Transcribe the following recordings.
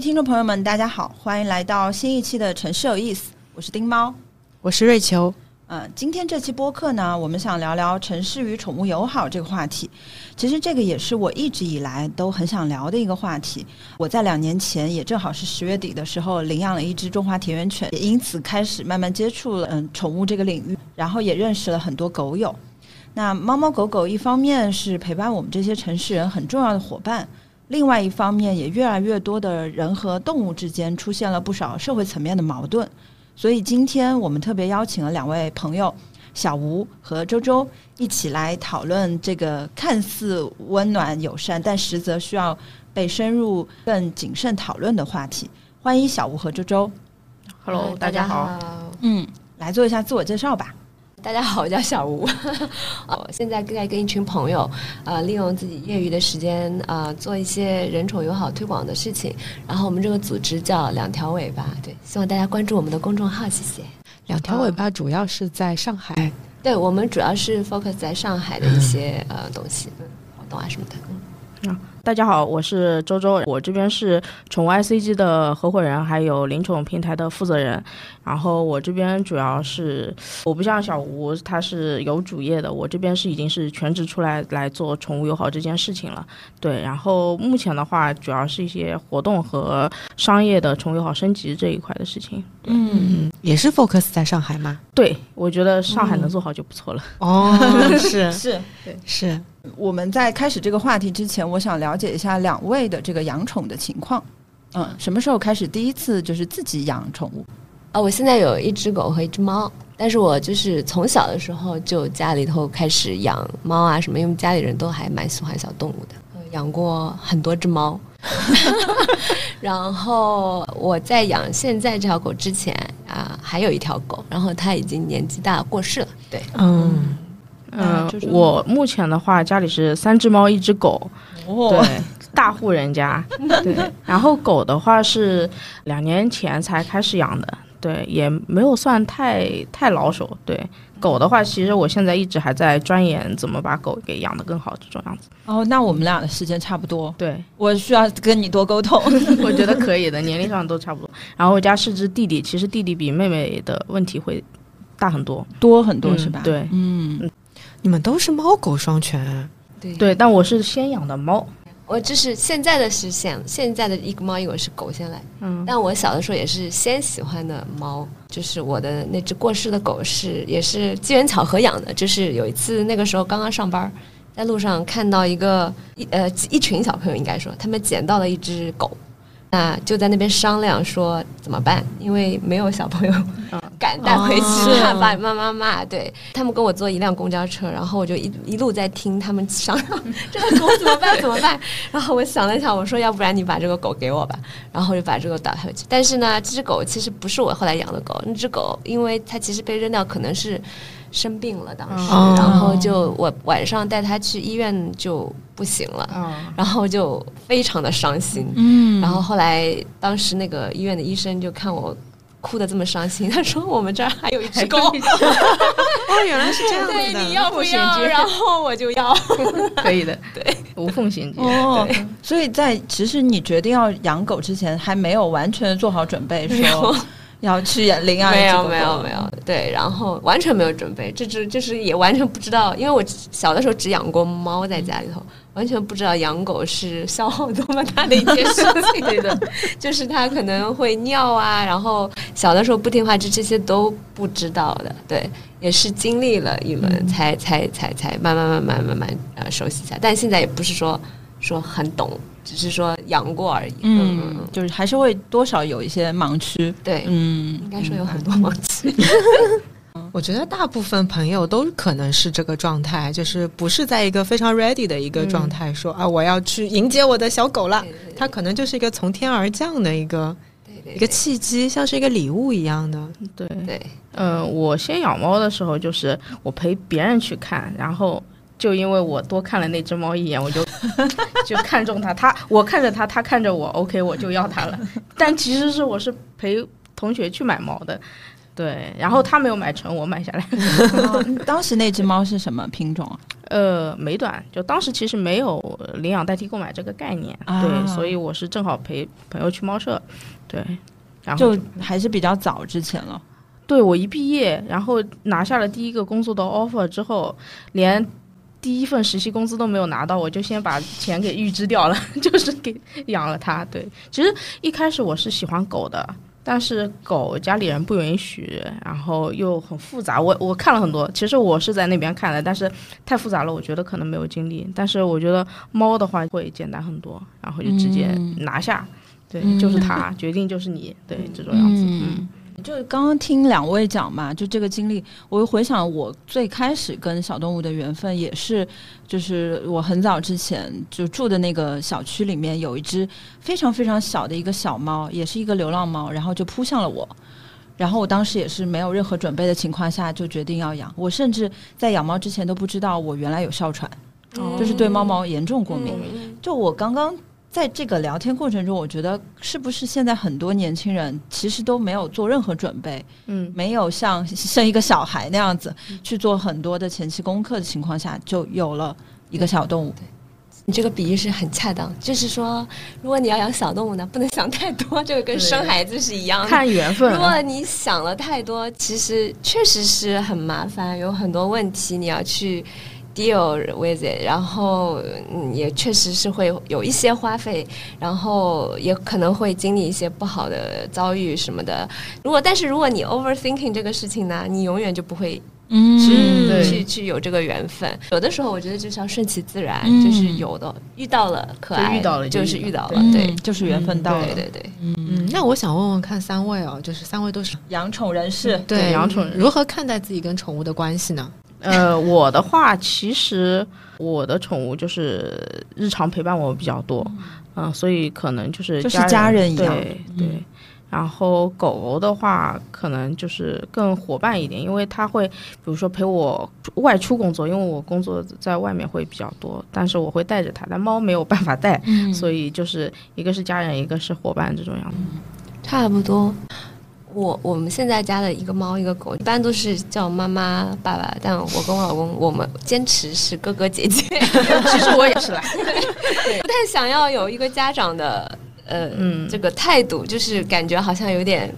听众朋友们，大家好，欢迎来到新一期的《城市有意思》，我是丁猫，我是瑞秋。嗯，今天这期播客呢，我们想聊聊城市与宠物友好这个话题。其实这个也是我一直以来都很想聊的一个话题。我在两年前也正好是十月底的时候领养了一只中华田园犬，也因此开始慢慢接触了嗯宠物这个领域，然后也认识了很多狗友。那猫猫狗狗一方面是陪伴我们这些城市人很重要的伙伴，另外一方面也越来越多的人和动物之间出现了不少社会层面的矛盾。所以今天我们特别邀请了两位朋友小吴和周周一起来讨论这个看似温暖友善，但实则需要被深入、更谨慎讨论的话题。欢迎小吴和周周。Hello，大家好。嗯，来做一下自我介绍吧。大家好，我叫小吴。我现在在跟一群朋友，呃，利用自己业余的时间，呃，做一些人宠友好推广的事情。然后我们这个组织叫两条尾巴，对，希望大家关注我们的公众号，谢谢。两条尾巴主要是在上海，对我们主要是 focus 在上海的一些呃东西，嗯，活动啊什么的。嗯，大家好，我是周周，我这边是宠物 ICG 的合伙人，还有灵宠平台的负责人。然后我这边主要是，我不像小吴，他是有主业的，我这边是已经是全职出来来做宠物友好这件事情了。对，然后目前的话，主要是一些活动和商业的宠物友好升级这一块的事情。嗯，也是 focus 在上海吗？对，我觉得上海能做好就不错了。哦，是 是是。我们在开始这个话题之前，我想了解一下两位的这个养宠的情况。嗯，什么时候开始第一次就是自己养宠物？啊，我现在有一只狗和一只猫，但是我就是从小的时候就家里头开始养猫啊什么，因为家里人都还蛮喜欢小动物的，养过很多只猫。然后我在养现在这条狗之前啊，还有一条狗，然后它已经年纪大过世了。对，嗯嗯就是，我目前的话家里是三只猫一只狗，哦对，大户人家，对。然后狗的话是两年前才开始养的，对，也没有算太太老手。对，狗的话，其实我现在一直还在钻研怎么把狗给养得更好这种样子。哦，那我们俩的时间差不多，对，我需要跟你多沟通。我觉得可以的，年龄上都差不多。然后我家是只弟弟，其实弟弟比妹妹的问题会大很多，多很多嗯是吧？对嗯，你们都是猫狗双全。啊？对。对。但我是先养的猫，我就是现在的是现现在的一个猫一个是狗先来，嗯，但我小的时候也是先喜欢的猫，就是我的那只过世的狗是也是机缘巧合养的，就是有一次那个时候刚刚上班，在路上看到一个一呃一群小朋友应该说他们捡到了一只狗，那就在那边商量说怎么办，因为没有小朋友敢带回去，哦怕把妈妈骂。对他们跟我坐一辆公交车，然后我就一一路在听他们商量这个狗怎么办怎么办。然后我想了想，我说要不然你把这个狗给我吧，然后就把这个打回去。但是呢，这只狗其实不是我后来养的狗，那只狗因为它其实被扔掉，可能是生病了当时，哦然后就我晚上带它去医院就不行了。嗯，然后就非常的伤心，嗯然后后来当时那个医院的医生就看我哭的这么伤心，他说我们这儿还有一只狗，哦，原来是这样子对，的。你要不要？然后我就要，可以的，对，无缝衔接。哦，所以在其实你决定要养狗之前，还没有完全做好准备，说要去养领养一没有没有没有，对，然后完全没有准备，这只就是也完全不知道，因为我小的时候只养过猫在家里头，完全不知道养狗是消耗多么大的一件事情。对的，就是它可能会尿啊，然后小的时候不听话，这这些都不知道的，对，也是经历了一轮才才才才慢慢慢慢慢慢呃熟悉一下，但现在也不是说说很懂，只是说养过而已。嗯嗯，就是还是会多少有一些盲区。对，嗯，应该说有很多盲区。我觉得大部分朋友都可能是这个状态，就是不是在一个非常 ready 的一个状态，说啊我要去迎接我的小狗了。它可能就是一个从天而降的一个一个契机，像是一个礼物一样的。对，对，嗯，我先养猫的时候，就是我陪别人去看，然后就因为我多看了那只猫一眼，我就 就看中它，它我看着它，它看着我，OK，我就要它了。但其实是我是陪同学去买猫的，对，然后他没有买成，我买下来。哦 当时那只猫是什么品种啊？呃，美短，就当时其实没有领养代替购买这个概念，啊对，所以我是正好陪朋友去猫舍，对，然后就还是比较早之前了。对我一毕业，然后拿下了第一个工作的 offer 之后，连第一份实习工资都没有拿到，我就先把钱给预支掉了，就是给养了它。对，其实一开始我是喜欢狗的，但是狗家里人不允许，然后又很复杂。我我看了很多，其实我是在那边看的，但是太复杂了，我觉得可能没有精力。但是我觉得猫的话会简单很多，然后就直接拿下。对，就是它，决定就是你，对，这种样子。嗯就刚刚听两位讲嘛，就这个经历，我又回想我最开始跟小动物的缘分，也是就是我很早之前就住的那个小区里面有一只非常非常小的一个小猫，也是一个流浪猫，然后就扑向了我。然后我当时也是没有任何准备的情况下就决定要养，我甚至在养猫之前都不知道我原来有哮喘，就是对猫毛严重过敏。就我刚刚在这个聊天过程中，我觉得是不是现在很多年轻人其实都没有做任何准备，嗯，没有像 生一个小孩那样子去做很多的前期功课的情况下，就有了一个小动物。你这个比喻是很恰当，就是说，如果你要养小动物呢，不能想太多，这个跟生孩子是一样的。看缘分。如果你想了太多，其实确实是很麻烦，有很多问题你要去 deal with it，然后嗯也确实是会有一些花费，然后也可能会经历一些不好的遭遇什么的。如果但是如果你 overthinking 这个事情呢，你永远就不会嗯去、去去有这个缘分。有的时候我觉得就是要顺其自然，嗯就是有的遇到了可爱，遇到了就就是遇到了，嗯对。就是缘分到了。对对对，嗯，那我想问问看三位哦，就是三位都是养宠人士，对养宠人如何看待自己跟宠物的关系呢？呃，我的话，其实我的宠物就是日常陪伴我比较多，嗯、所以可能就是就是家家人一样对对。然后狗狗的话，可能就是更伙伴一点，因为它会，比如说陪我外出工作，因为我工作在外面会比较多，但是我会带着它，但猫没有办法带，所以就是一个是家人，一个是伙伴这种样子。差不多。我我们现在家的一个猫一个狗，一般都是叫妈妈爸爸，但我跟我老公我们坚持是哥哥姐姐，其实我也是啦，不太想要有一个家长的呃、嗯。这个态度，就是感觉好像有点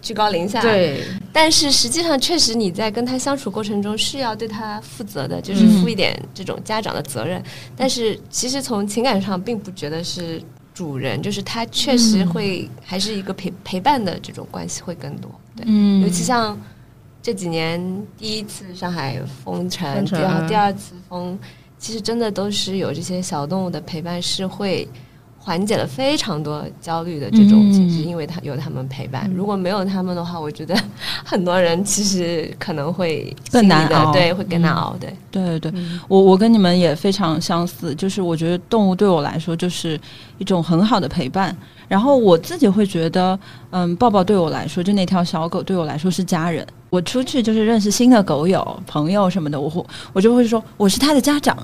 居高临下。，对，但是实际上确实你在跟他相处过程中是要对他负责的，就是负一点这种家长的责任。但是其实从情感上并不觉得是主人，就是他确实会还是一个陪陪伴的这种关系会更多。对，嗯尤其像这几年第一次上海封城，封城第二嗯第二次封，其实真的都是有这些小动物的陪伴，是会缓解了非常多焦虑的这种情绪，嗯因为他有他们陪伴。如果没有他们的话，我觉得 很多人其实可能会更难熬对，会更难熬。对，对对对，嗯我我跟你们也非常相似，就是我觉得动物对我来说就是一种很好的陪伴。然后我自己会觉得，嗯，抱抱对我来说，就那条小狗对我来说是家人。我出去就是认识新的狗友、朋友什么的，我会我就会说我是他的家长，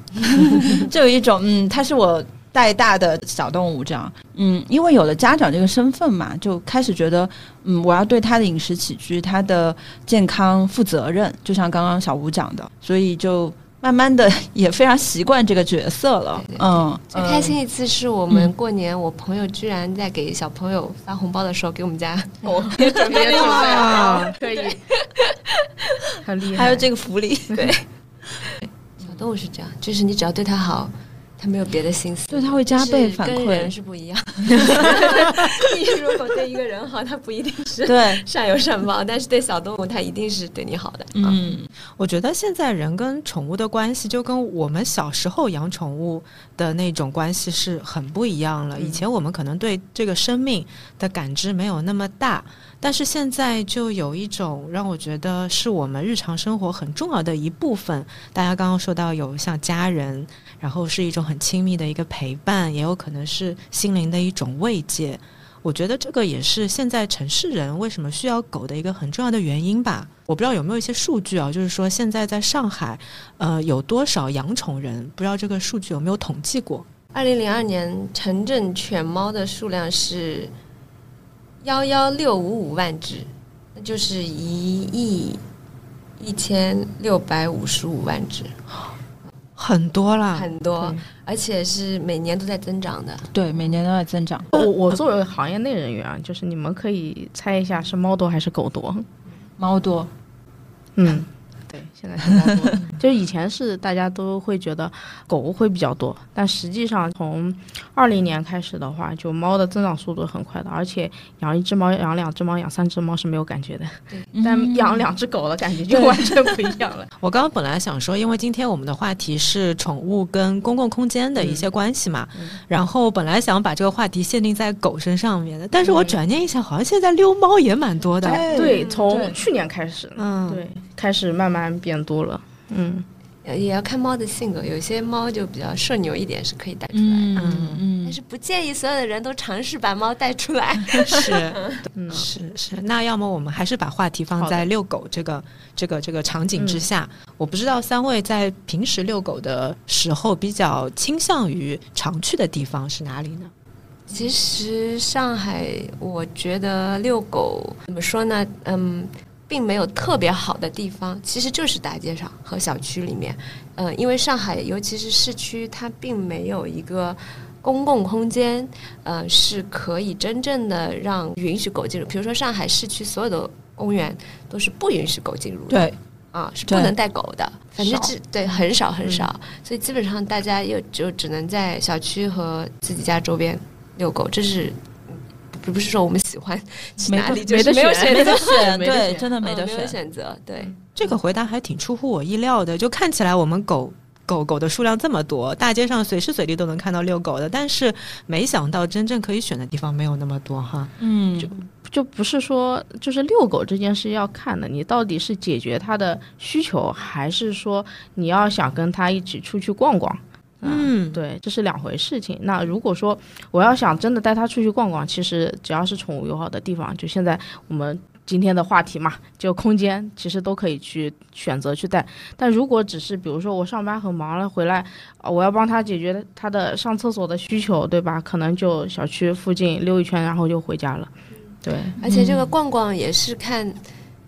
就有一种嗯，他是我带大的小动物这样。嗯，因为有了家长这个身份嘛，就开始觉得嗯，我要对他的饮食起居、他的健康负责任，就像刚刚小吴讲的，所以就。慢慢的也非常习惯这个角色了，对对嗯，最开心一次是我们过年，我朋友居然在给小朋友发红包的时候，给我们家狗也准备了。啊，可以，很厉害。还有这个福利，对小动物是这样，就是你只要对它好，它没有别的心思，对他会加倍反馈人是不一样。你如果对一个人好，他不一定是对，善有善报，但是对小动物，他一定是对你好的。啊，嗯，我觉得现在人跟宠物的关系，就跟我们小时候养宠物的那种关系是很不一样了。以前我们可能对这个生命的感知没有那么大，但是现在就有一种让我觉得是我们日常生活很重要的一部分。大家刚刚说到有像家人，然后是一种很亲密的一个陪伴，也有可能是心灵的一种慰藉。我觉得这个也是现在城市人为什么需要狗的一个很重要的原因吧。我不知道有没有一些数据啊，就是说现在在上海，呃，有多少养宠人？不知道这个数据有没有统计过？二零零二年城镇犬猫的数量是幺幺六五五万只，那就是一亿一千六百五十五万只，很多啦，很多，而且是每年都在增长的。对，每年都在增长。我我作为行业内人员啊，就是你们可以猜一下是猫多还是狗多？猫多，嗯，对，现在是猫多。就是以前是大家都会觉得狗会比较多，但实际上从二零年开始的话，就猫的增长速度很快的，而且养一只猫、养两只猫、养三只猫是没有感觉的，但嗯养两只狗的感觉就完全不一样了。我刚刚本来想说，因为今天我们的话题是宠物跟公共空间的一些关系嘛，嗯然后本来想把这个话题限定在狗身上面的，但是我嗯转念一想，好像现在遛猫也蛮多的。对从去年开始，嗯，对，开始慢慢变多了。嗯，呃也要看猫的性格，有些猫就比较社牛一点，是可以带出来。嗯嗯嗯但是不建议所有的人都尝试把猫带出来。是 嗯是是。那要么我们还是把话题放在遛狗这个这个这个场景之下。我不知道三位在平时遛狗的时候，比较倾向于常去的地方是哪里呢？其实上海，我觉得遛狗怎么说呢？嗯，并没有特别好的地方，其实就是大街上和小区里面。呃，因为上海尤其是市区，它并没有一个公共空间，呃，是可以真正的让允许狗进入。比如说上海市区所有的公园都是不允许狗进入的。对，啊，是不能带狗的，反正少是对很少很少，所以基本上大家又就只能在小区和自己家周边遛狗，这是不不是说我们喜欢去没得哪里，就是没得选没有选择没得选，对，真的没得嗯没。选择，对，这个回答还挺出乎我意料的，就看起来我们狗。狗狗的数量这么多，大街上随时随地都能看到遛狗的，但是没想到真正可以选的地方没有那么多哈。嗯，就就不是说就是遛狗这件事要看的，你到底是解决它的需求，还是说你要想跟它一起出去逛逛？嗯，对，这是两回事情。那如果说我要想真的带它出去逛逛，其实只要是宠物友好的地方，就现在我们今天的话题嘛，就空间其实都可以去选择去带。但如果只是比如说我上班很忙了回来，啊我要帮它解决它的上厕所的需求，对吧？可能就小区附近溜一圈，然后就回家了。对，而且这个逛逛也是看。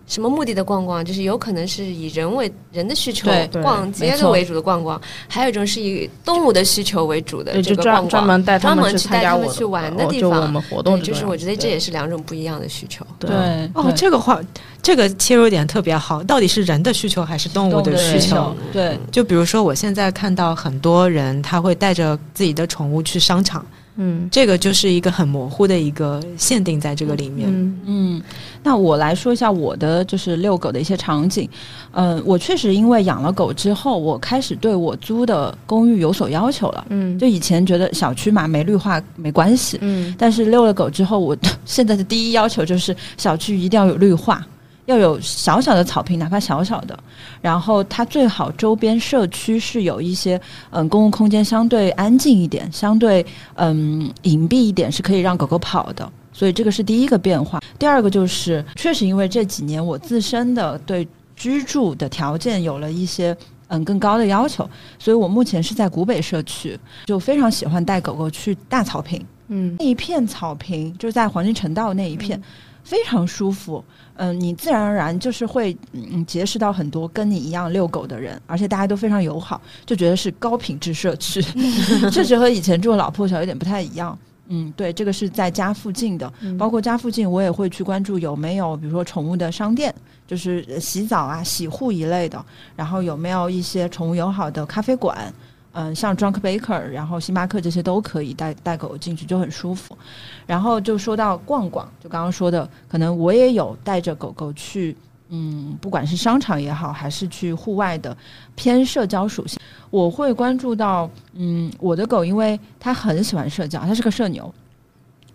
什么目的的逛逛，就是有可能是以人为人的需求逛街的为主的逛逛，还有一种是以动物的需求为主的，这个逛逛。专门带他专们去带他们去玩的哦地方。就我们活动，就是我觉得这也是两种不一样的需求。对。对，哦，这个话，这个切入点特别好，到底是人的需求还是动物的需？求，对，就比如说，我现在看到很多人他会带着自己的宠物去商场，嗯。这个就是一个很模糊的一个限定在这个里面。嗯。嗯，那我来说一下我的就是遛狗的一些场景。嗯、我确实因为养了狗之后，我开始对我租的公寓有所要求了。嗯。就以前觉得小区嘛没绿化没关系，嗯。但是遛了狗之后，我 现在的第一要求就是小区一定要有绿化，要有小小的草坪，哪怕小小的。然后它最好周边社区是有一些嗯公共空间相对安静一点，相对嗯隐蔽一点，是可以让狗狗跑的。所以这个是第一个变化。第二个就是，确实因为这几年我自身的对居住的条件有了一些嗯更高的要求，所以我目前是在古北社区，就非常喜欢带狗狗去大草坪。嗯那一片草坪就是在黄金城道那一片，非常舒服。嗯，你自然而然就是会嗯结识到很多跟你一样遛狗的人，而且大家都非常友好，就觉得是高品质社区，确实和以前住的老破小有点不太一样。嗯，对，这个是在家附近的，嗯包括家附近我也会去关注有没有，比如说宠物的商店，就是呃洗澡啊、洗护一类的，然后有没有一些宠物友好的咖啡馆，嗯，像 Drunk Baker，然后星巴克这些都可以带带狗进去，就很舒服。然后就说到逛逛，就刚刚说的，可能我也有带着狗狗去，嗯，不管是商场也好，还是去户外的偏社交属性，我会关注到，嗯，我的狗因为它很喜欢社交，它是个社牛。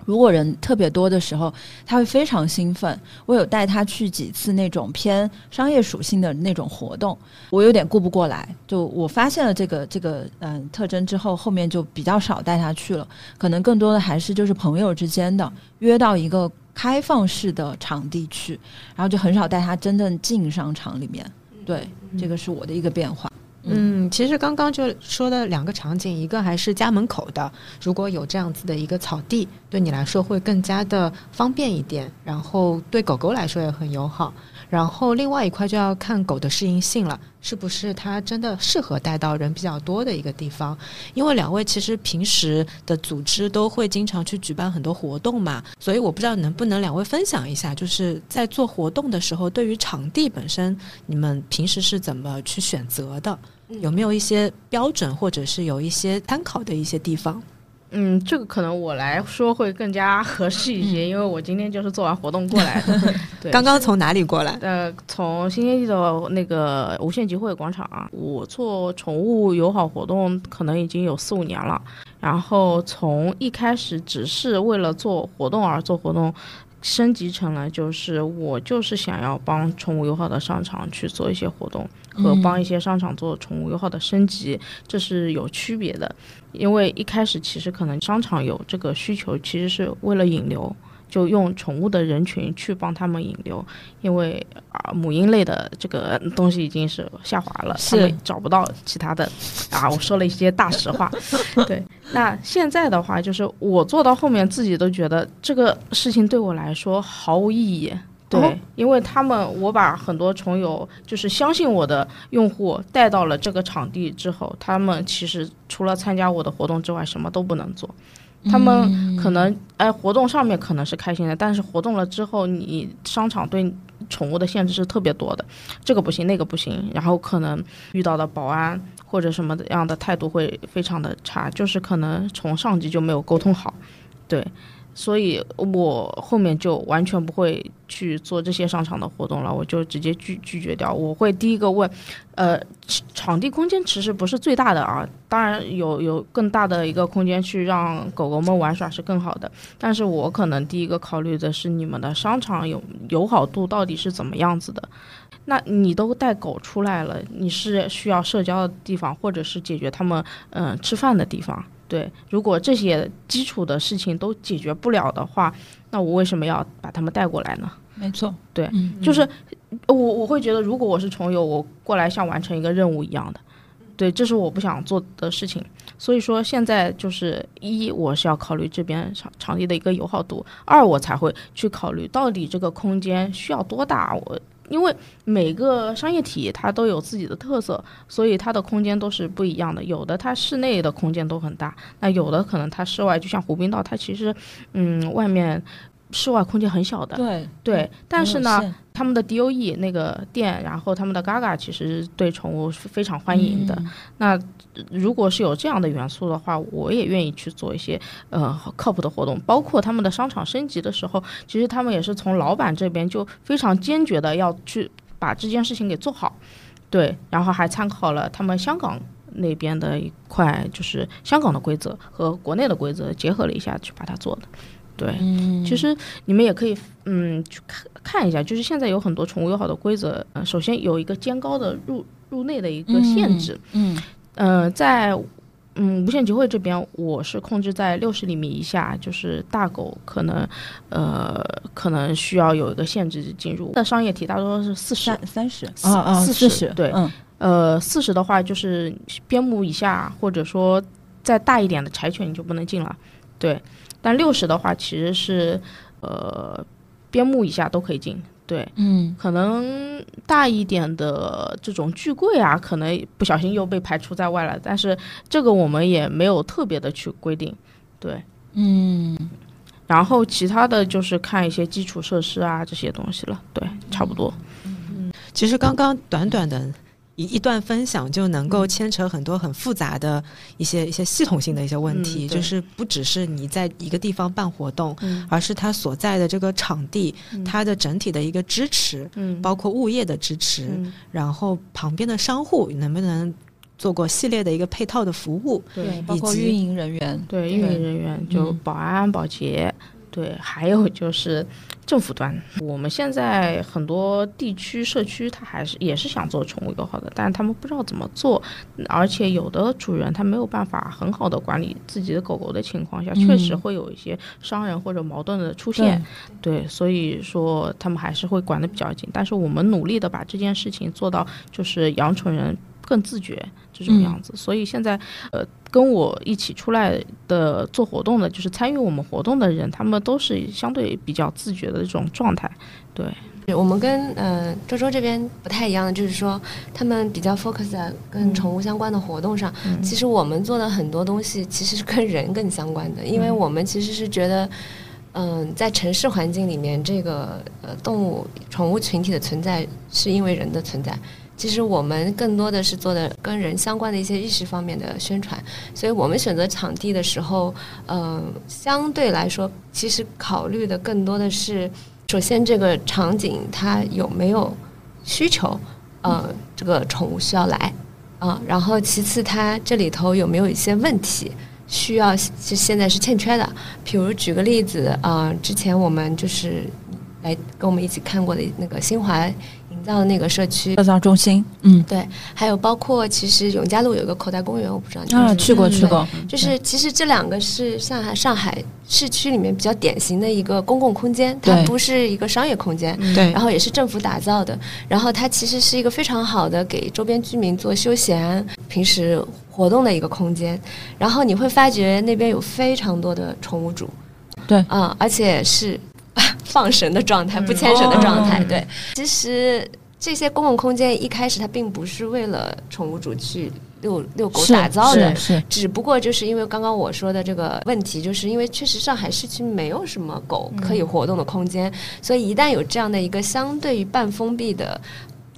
如果人特别多的时候，他会非常兴奋。我有带他去几次那种偏商业属性的那种活动，我有点顾不过来。就我发现了这个这个嗯、特征之后，后面就比较少带他去了。可能更多的还是就是朋友之间的约到一个开放式的场地去，然后就很少带他真正进商场里面。对，这个是我的一个变化。嗯，其实刚刚就说的两个场景，一个还是家门口的，如果有这样子的一个草地，对你来说会更加的方便一点，然后对狗狗来说也很友好。然后另外一块就要看狗的适应性了，是不是它真的适合带到人比较多的一个地方？因为两位其实平时的组织都会经常去举办很多活动嘛，所以我不知道能不能两位分享一下，就是在做活动的时候，对于场地本身，你们平时是怎么去选择的？有没有一些标准，或者是有一些参考的一些地方？嗯，这个可能我来说会更加合适一些，因为我今天就是做完活动过来的。对，刚刚从哪里过来？呃，从新天地的那个无限集会广场啊。我做宠物友好活动可能已经有四五年了，然后从一开始只是为了做活动而做活动。升级成了，就是我就是想要帮宠物友好的商场去做一些活动，和帮一些商场做宠物友好的升级，这是有区别的。因为一开始其实可能商场有这个需求，其实是为了引流。就用宠物的人群去帮他们引流，因为啊母婴类的这个东西已经是下滑了，他们找不到其他的啊。我说了一些大实话，对。那现在的话，就是我做到后面自己都觉得这个事情对我来说毫无意义，对，因为他们我把很多宠友就是相信我的用户带到了这个场地之后，他们其实除了参加我的活动之外，什么都不能做。他们可能哎，活动上面可能是开心的，但是活动了之后，你商场对宠物的限制是特别多的，这个不行，那个不行，然后可能遇到的保安或者什么样的态度会非常的差，就是可能从上级就没有沟通好，对。所以我后面就完全不会去做这些商场的活动了，我就直接拒拒绝掉。我会第一个问，呃，场地空间其实不是最大的啊，当然有有更大的一个空间去让狗狗们玩耍是更好的。但是我可能第一个考虑的是你们的商场有友好度到底是怎么样子的。那你都带狗出来了，你是需要社交的地方，或者是解决他们嗯吃饭的地方。对，如果这些基础的事情都解决不了的话，那我为什么要把他们带过来呢？没错，对，就是我我会觉得，如果我是重游，我过来像完成一个任务一样的，对，这是我不想做的事情。所以说，现在就是一，我是要考虑这边场场地的一个友好度；二，我才会去考虑到底这个空间需要多大，我。因为每个商业体它都有自己的特色，所以它的空间都是不一样的。有的它室内的空间都很大，那有的可能它室外，就像湖滨道，它其实，嗯，外面。室外空间很小的，对对，但是呢，他们的 D O E 那个店，然后他们的 Gaga 其实对宠物是非常欢迎的。那如果是有这样的元素的话，我也愿意去做一些呃靠谱的活动。包括他们的商场升级的时候，其实他们也是从老板这边就非常坚决的要去把这件事情给做好。对，然后还参考了他们香港那边的一块，就是香港的规则和国内的规则结合了一下去把它做的。对，其实你们也可以，嗯，去看看一下，就是现在有很多宠物友好的规则。嗯，首先有一个肩高的入入内的一个限制。嗯，呃，在嗯无限集会这边，我是控制在六十厘米以下，就是大狗可能，呃，可能需要有一个限制进入。的商业体大多是四十、三十啊啊，四十。对，呃，四十的话就是边牧以下，或者说再大一点的柴犬你就不能进了。对。但六十的话，其实是，呃，边牧以下都可以进，对，嗯，可能大一点的这种巨贵啊，可能不小心又被排除在外了。但是这个我们也没有特别的去规定，对，嗯，然后其他的就是看一些基础设施啊这些东西了，对，差不多。嗯，其实刚刚短短的。一一段分享就能够牵扯很多很复杂的一些一些系统性的一些问题，就是不只是你在一个地方办活动，而是它所在的这个场地，它的整体的一个支持，包括物业的支持，然后旁边的商户能不能做过系列的一个配套的服务，对，包括运营人员，对，运营人员就保安、保洁。对，还有就是政府端，我们现在很多地区社区，他还是也是想做宠物友好的，但是他们不知道怎么做，而且有的主人他没有办法很好的管理自己的狗狗的情况下，确实会有一些伤人或者矛盾的出现。对，所以说他们还是会管得比较紧，但是我们努力的把这件事情做到，就是养宠人。更自觉这种样子。所以现在呃，跟我一起出来的做活动的，就是参与我们活动的人，他们都是相对比较自觉的这种状态。对，我们跟呃周周这边不太一样的，就是说他们比较 focus 在跟宠物相关的活动上。其实我们做的很多东西其实是跟人更相关的，因为我们其实是觉得。嗯，在城市环境里面，这个呃动物宠物群体的存在是因为人的存在。其实我们更多的是做的跟人相关的一些意识方面的宣传，所以我们选择场地的时候，嗯，相对来说，其实考虑的更多的是，首先这个场景它有没有需求，呃，这个宠物需要来，啊，然后其次它这里头有没有一些问题。需要是现在是欠缺的，比如举个例子啊，之前我们就是来跟我们一起看过的那个新华。到那个社区。社造中心，嗯，对，还有包括其实永嘉路有个口袋公园，我不知道你啊去过去过，就是其实这两个是上海上海市区里面比较典型的一个公共空间，它不是一个商业空间，对，然后也是政府打造的，然后它其实是一个非常好的给周边居民做休闲、平时活动的一个空间，然后你会发觉那边有非常多的宠物主，对，啊，而且是。放神的状态，不牵绳的状态。对，其实这些公共空间一开始它并不是为了宠物主去遛遛狗打造的，是只不过就是因为刚刚我说的这个问题，就是因为确实上海市区没有什么狗可以活动的空间，所以一旦有这样的一个相对于半封闭的，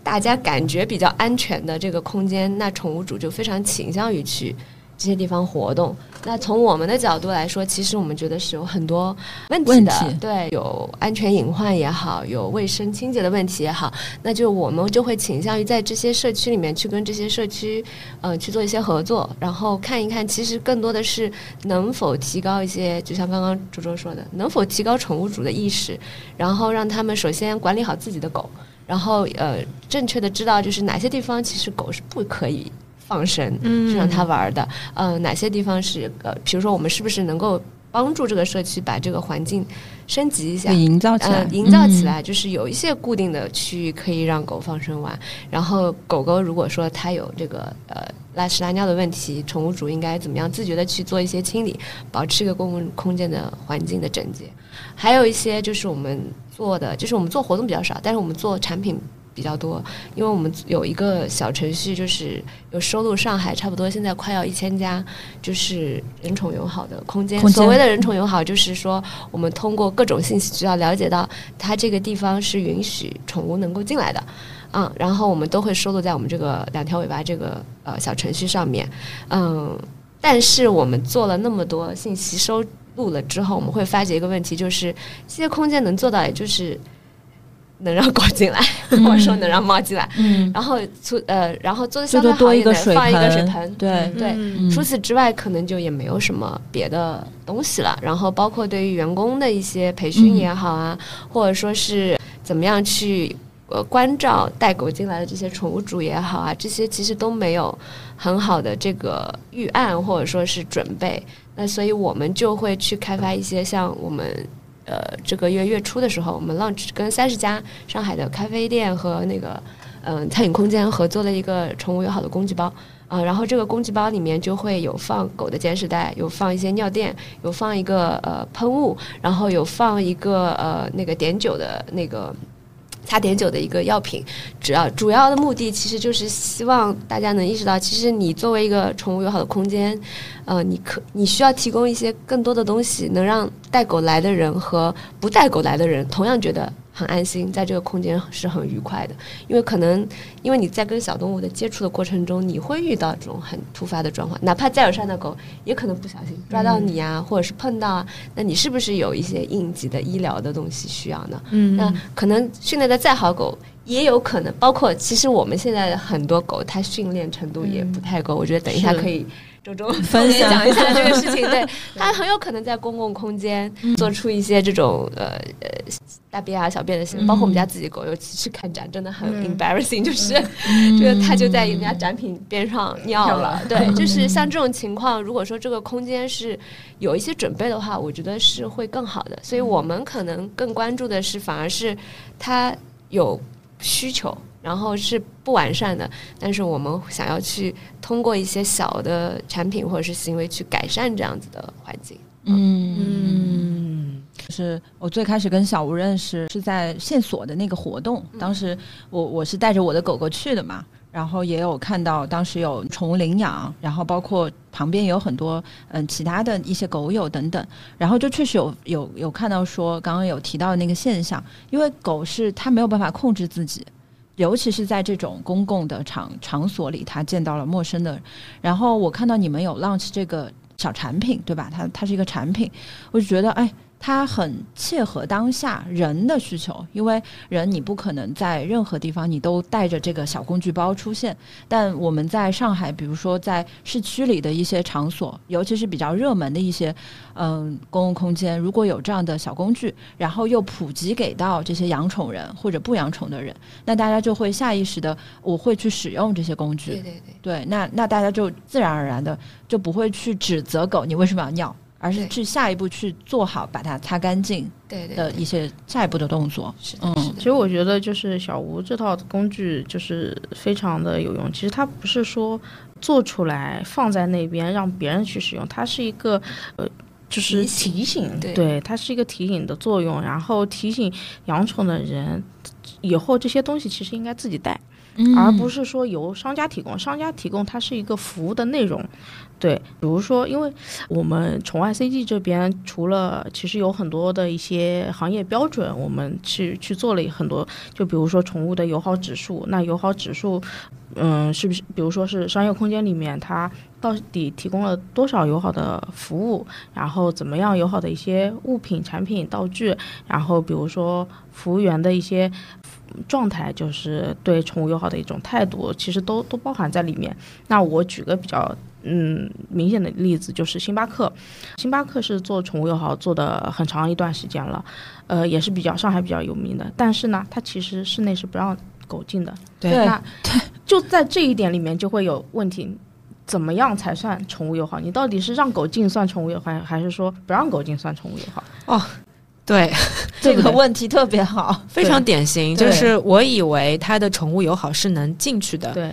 大家感觉比较安全的这个空间，那宠物主就非常倾向于去。这些地方活动，那从我们的角度来说，其实我们觉得是有很多问题的，对，有安全隐患也好，有卫生清洁的问题也好，那就我们就会倾向于在这些社区里面去跟这些社区，呃，去做一些合作，然后看一看，其实更多的是能否提高一些，就像刚刚周周说的，能否提高宠物主的意识，然后让他们首先管理好自己的狗，然后呃，正确的知道就是哪些地方其实狗是不可以。放生，嗯，让他玩的，嗯，哪些地方是呃，比如说我们是不是能够帮助这个社区把这个环境升级一下，营造起来，营造起来，就是有一些固定的区域可以让狗放生玩。然后狗狗如果说它有这个呃拉屎拉尿的问题，宠物主应该怎么样自觉的去做一些清理，保持一个公共空间的环境的整洁。还有一些就是我们做的，就是我们做活动比较少，但是我们做产品。比较多，因为我们有一个小程序，就是有收录上海差不多现在快要一千家，就是人宠友好的空间。所谓的人宠友好，就是说我们通过各种信息渠道了解到，它这个地方是允许宠物能够进来的，嗯，然后我们都会收录在我们这个两条尾巴这个呃小程序上面，嗯，但是我们做了那么多信息收录了之后，我们会发觉一个问题，就是这些空间能做到，也就是。能让狗进来，或者说能让猫进来，然后出呃，然后做的相对好一点，放一个水盆，对对。除此之外，可能就也没有什么别的东西了。然后包括对于员工的一些培训也好啊，或者说是怎么样去呃关照带狗进来的这些宠物主也好啊，这些其实都没有很好的这个预案或者说是准备。那所以我们就会去开发一些像我们。呃，这个月月初的时候，我们 launch 跟三十家上海的咖啡店和那个嗯餐饮空间合作了一个宠物友好的工具包啊，然后这个工具包里面就会有放狗的捡屎袋，有放一些尿垫，有放一个呃喷雾，然后有放一个呃那个碘酒的那个。擦碘酒的一个药品，主要主要的目的其实就是希望大家能意识到，其实你作为一个宠物友好的空间，呃，你可你需要提供一些更多的东西，能让带狗来的人和不带狗来的人同样觉得。很安心，在这个空间是很愉快的，因为可能因为你在跟小动物的接触的过程中，你会遇到这种很突发的状况，哪怕再友善的狗，也可能不小心抓到你啊，或者是碰到啊，那你是不是有一些应急的医疗的东西需要呢？嗯，那可能训练的再好狗，也有可能，包括其实我们现在很多狗，它训练程度也不太够，我觉得等一下可以。周周分享。一下。这个事情，对它很有可能在公共空间做出一些这种呃呃大便啊小便的行为，包括我们家自己狗，尤其去看展真的很 embarrassing，就是 就是它就在人家展品边上尿了。对，就是像这种情况，如果说这个空间是有一些准备的话，我觉得是会更好的。所以我们可能更关注的是，反而是它有需求。然后是不完善的，但是我们想要去通过一些小的产品或者是行为去改善这样子的环境。嗯嗯，就是我最开始跟小吴认识是在线索的那个活动，当时我我是带着我的狗狗去的嘛，然后也有看到当时有宠物领养，然后包括旁边有很多嗯其他的一些狗友等等，然后就确实有有有看到说刚刚有提到的那个现象，因为狗是它没有办法控制自己。尤其是在这种公共的场场所里，它见到了陌生的，然后我看到你们有 launch 这个小产品，对吧？它它是一个产品，我就觉得哎。它很切合当下人的需求，因为人你不可能在任何地方你都带着这个小工具包出现。但我们在上海，比如说在市区里的一些场所，尤其是比较热门的一些嗯公共空间，如果有这样的小工具，然后又普及给到这些养宠人或者不养宠的人，那大家就会下意识的我会去使用这些工具。对对对，对，那那大家就自然而然的就不会去指责狗你为什么要尿。而是去下一步去做好把它擦干净对对对的一些下一步的动作。是的，嗯其。实我觉得就是小吴这套工具就是非常的有用。其实它不是说做出来放在那边让别人去使用，它是一个呃。就是提醒提醒，对它是一个提醒的作用，然后提醒养宠的人，以后这些东西其实应该自己带，嗯而不是说由商家提供。商家提供它是一个服务的内容，对，比如说，因为我们宠爱 CG 这边除了其实有很多的一些行业标准，我们去去做了很多，就比如说宠物的友好指数，那友好指数，嗯，是不是比如说是商业空间里面它到底提供了多少友好的服务，然后怎么样友好的一些物品、产品、道具，然后比如说服务员的一些状态，就是对宠物友好的一种态度，其实都都包含在里面。那我举个比较嗯明显的例子，就是星巴克。星巴克是做宠物友好做的很长一段时间了，呃，也是比较上海比较有名的。但是呢，它其实室内是不让狗进的。对那就在这一点里面就会有问题。怎么样才算宠物友好？你到底是让狗进算宠物友好，还是说不让狗进算宠物友好？哦 对，这个问题特别好。非常典型。就是我以为它的宠物友好是能进去的，对，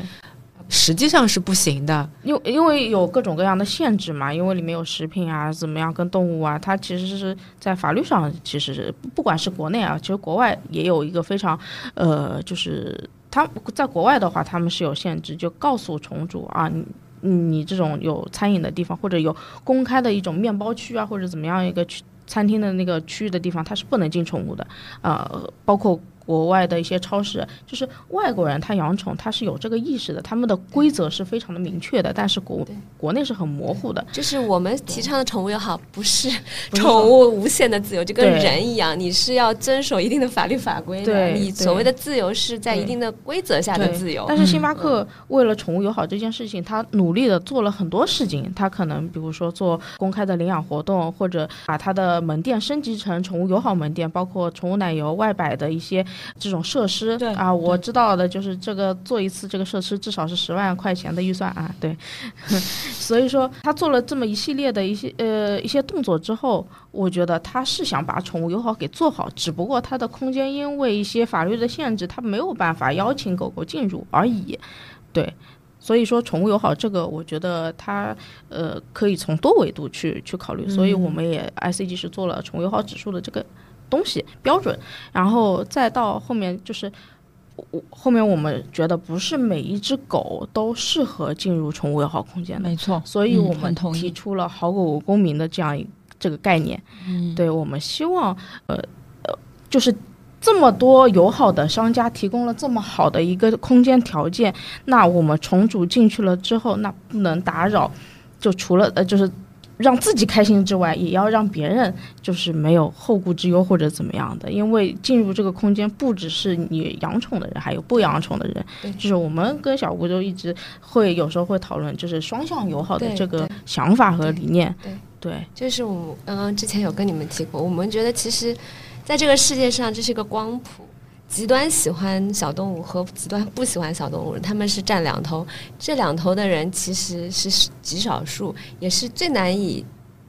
实际上是不行的。因为因为有各种各样的限制嘛，因为里面有食品啊，怎么样跟动物啊，它其实是在法律上，其实是不管是国内啊，其实国外也有一个非常，呃，就是他在国外的话，他们是有限制，就告诉宠主啊，你你这种有餐饮的地方，或者有公开的一种面包区啊，或者怎么样一个区餐厅的那个区域的地方，它是不能进宠物的，呃，包括。国外的一些超市，就是外国人他养宠，他是有这个意识的，他们的规则是非常的明确的，但是国国内是很模糊的。就是我们提倡的宠物友好，不是 宠物无限的自由，就跟人一样，你是要遵守一定的法律法规的。对你所谓的自由是在一定的规则下的自由。但是星巴克为了宠物友好这件事情，他努力的做了很多事情。他可能比如说做公开的领养活动，或者把他的门店升级成宠物友好门店，包括宠物奶油外摆的一些这种设施。对啊，我知道的就是这个做一次这个设施至少是十万块钱的预算啊。对，所以说他做了这么一系列的一些呃一些动作之后，我觉得他是想把宠物友好给做好，只不过他的空间因为一些法律的限制，他没有办法邀请狗狗进入而已。对，所以说宠物友好这个，我觉得它呃可以从多维度去去考虑，所以我们也 ICG 是做了宠物友好指数的这个东西标准，然后再到后面就是。我后面我们觉得不是每一只狗都适合进入宠物友好空间的，没错，所以嗯我们提出了“好狗公民”的这样一这个概念。嗯，对我们希望，呃呃，就是这么多友好的商家提供了这么好的一个空间条件，那我们重组进去了之后，那不能打扰，就除了呃就是。让自己开心之外，也要让别人就是没有后顾之忧或者怎么样的，因为进入这个空间不只是你养宠的人，还有不养宠的人。对。就是我们跟小吴就一直会有时候会讨论，就是双向友好的这个想法和理念。对对。就是我刚刚之前有跟你们提过，我们觉得其实在这个世界上，这是一个光谱，极端喜欢小动物和极端不喜欢小动物，他们是占两头，这两头的人其实是极少数，也是最难以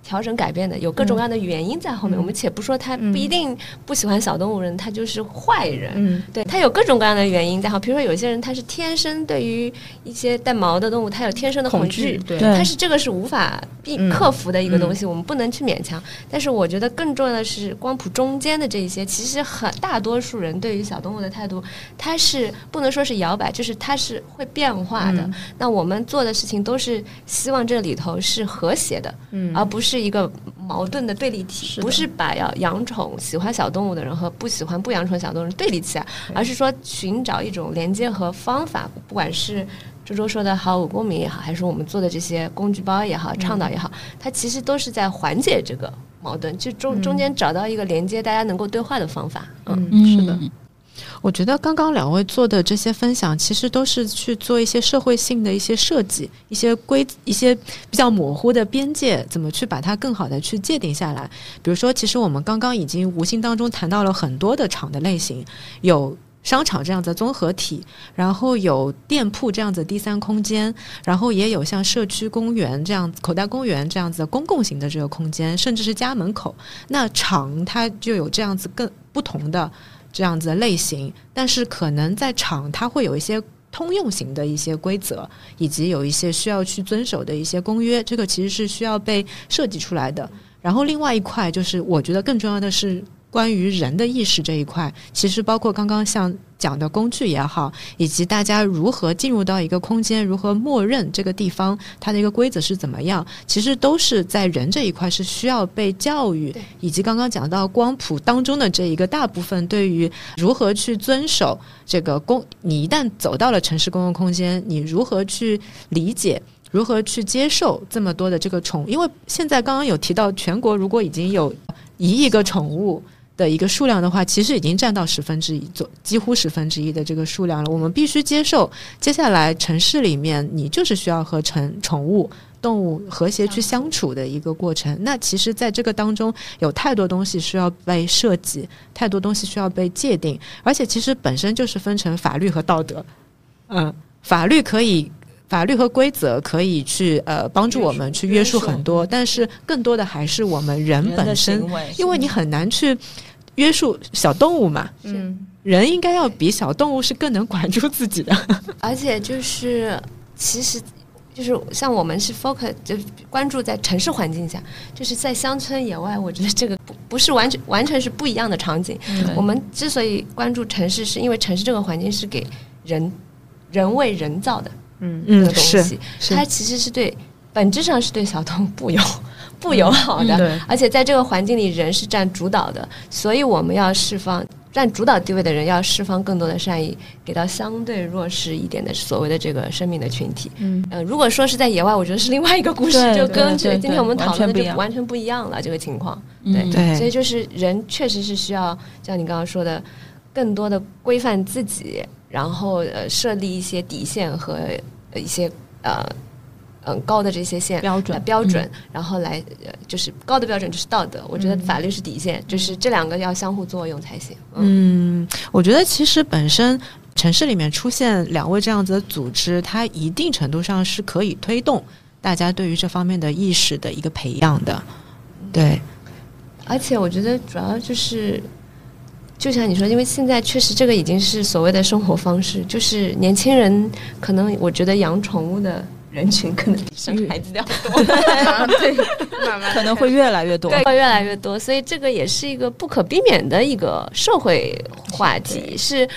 调整改变的，有各种各样的原因在后面。嗯我们且不说他嗯不一定不喜欢小动物人，他就是坏人。嗯对他有各种各样的原因在后，比如说有些人他是天生对于一些带毛的动物，他有天生的恐恐惧惧，，对他是这个是无法避嗯克服的一个东西，我们不能去勉强。但是我觉得更重要的是，光谱中间的这一些，其实很大多数人对于小动物的态度，他是不能说是摇摆，就是他是会变化的。嗯那我们做的事情都是希望这里头是和谐的，嗯而不是一个矛盾的对立体，是不是把要养宠、喜欢小动物的人和不喜欢不养宠小动物对立起来，而是说寻找一种连接和方法，不管是。周周说的好五公民也好，还是我们做的这些工具包也好、倡导也好，它其实都是在缓解这个矛盾，就中中间找到一个连接，大家能够对话的方法。嗯，嗯，是的，我觉得刚刚两位做的这些分享，其实都是去做一些社会性的一些设计，一些规，一些比较模糊的边界，怎么去把它更好的去界定下来。比如说，其实我们刚刚已经无形当中谈到了很多的厂的类型，有。商场这样子的综合体，然后有店铺这样子第三空间，然后也有像社区公园这样子、口袋公园这样子的公共型的这个空间，甚至是家门口。那厂它就有这样子更不同的这样子的类型，但是可能在场它会有一些通用型的一些规则，以及有一些需要去遵守的一些公约，这个其实是需要被设计出来的。然后另外一块就是，我觉得更重要的是关于人的意识这一块，其实包括刚刚像讲的工具也好，以及大家如何进入到一个空间，如何默认这个地方它的一个规则是怎么样，其实都是在人这一块是需要被教育，以及刚刚讲到光谱当中的这一个大部分对于如何去遵守这个公，你一旦走到了城市公共空间，你如何去理解。如何去接受这么多的这个宠？因为现在刚刚有提到，全国如果已经有一亿个宠物的一个数量的话，其实已经占到十分之一，左几乎十分之一的这个数量了。我们必须接受，接下来城市里面你就是需要和宠宠物。动物和谐去相处的一个过程，那其实，在这个当中有太多东西需要被设计，太多东西需要被界定，而且其实本身就是分成法律和道德。嗯，法律可以，法律和规则可以去呃帮助我们去约束很多，但是更多的还是我们人本身，因为你很难去约束小动物嘛，嗯人应该要比小动物是更能管住自己的。而且就是其实。就是像我们是 focus 就关注在城市环境下，就是在乡村野外，我觉得这个不不是完全完全是不一样的场景。对我们之所以关注城市，是因为城市这个环境是给人人为人造的嗯这个嗯，是东西，它其实是对本质上是对小动物不友不友好的，而且在这个环境里，人是占主导的，所以我们要释放占主导地位的人，要释放更多的善意，给到相对弱势一点的所谓的这个生命的群体。嗯呃，如果说是在野外，我觉得是另外一个故事，就跟这今天我们讨论的就完全不一样了，这个情况。对对所以就是人确实是需要像你刚刚说的，更多的规范自己，然后呃设立一些底线和一些呃嗯高的这些线标准呃标准，然后来呃就是高的标准就是道德，我觉得法律是底线，就是这两个要相互作用才行。嗯嗯，我觉得其实本身城市里面出现两位这样子的组织，它一定程度上是可以推动大家对于这方面的意识的一个培养的。对，而且我觉得主要就是。就像你说，因为现在确实这个已经是所谓的生活方式，就是年轻人可能我觉得养宠物的人群可能比生孩子要多。对，慢慢可能会越来越多。对，会越来越多，所以这个也是一个不可避免的一个社会话题，是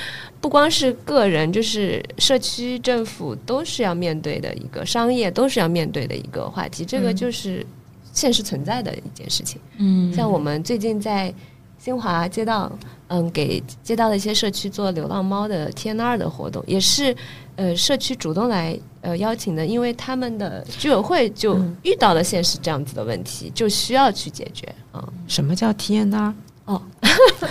不光是个人，就是社区、政府都是要面对的一个，商业都是要面对的一个话题，这个嗯就是现实存在的一件事情。嗯像我们最近在新华街道，嗯，给街道的一些社区做流浪猫的 TNR 的活动，也是呃社区主动来呃邀请的，因为他们的居委会就嗯遇到了现实这样子的问题，就需要去解决啊。什么叫 TNR？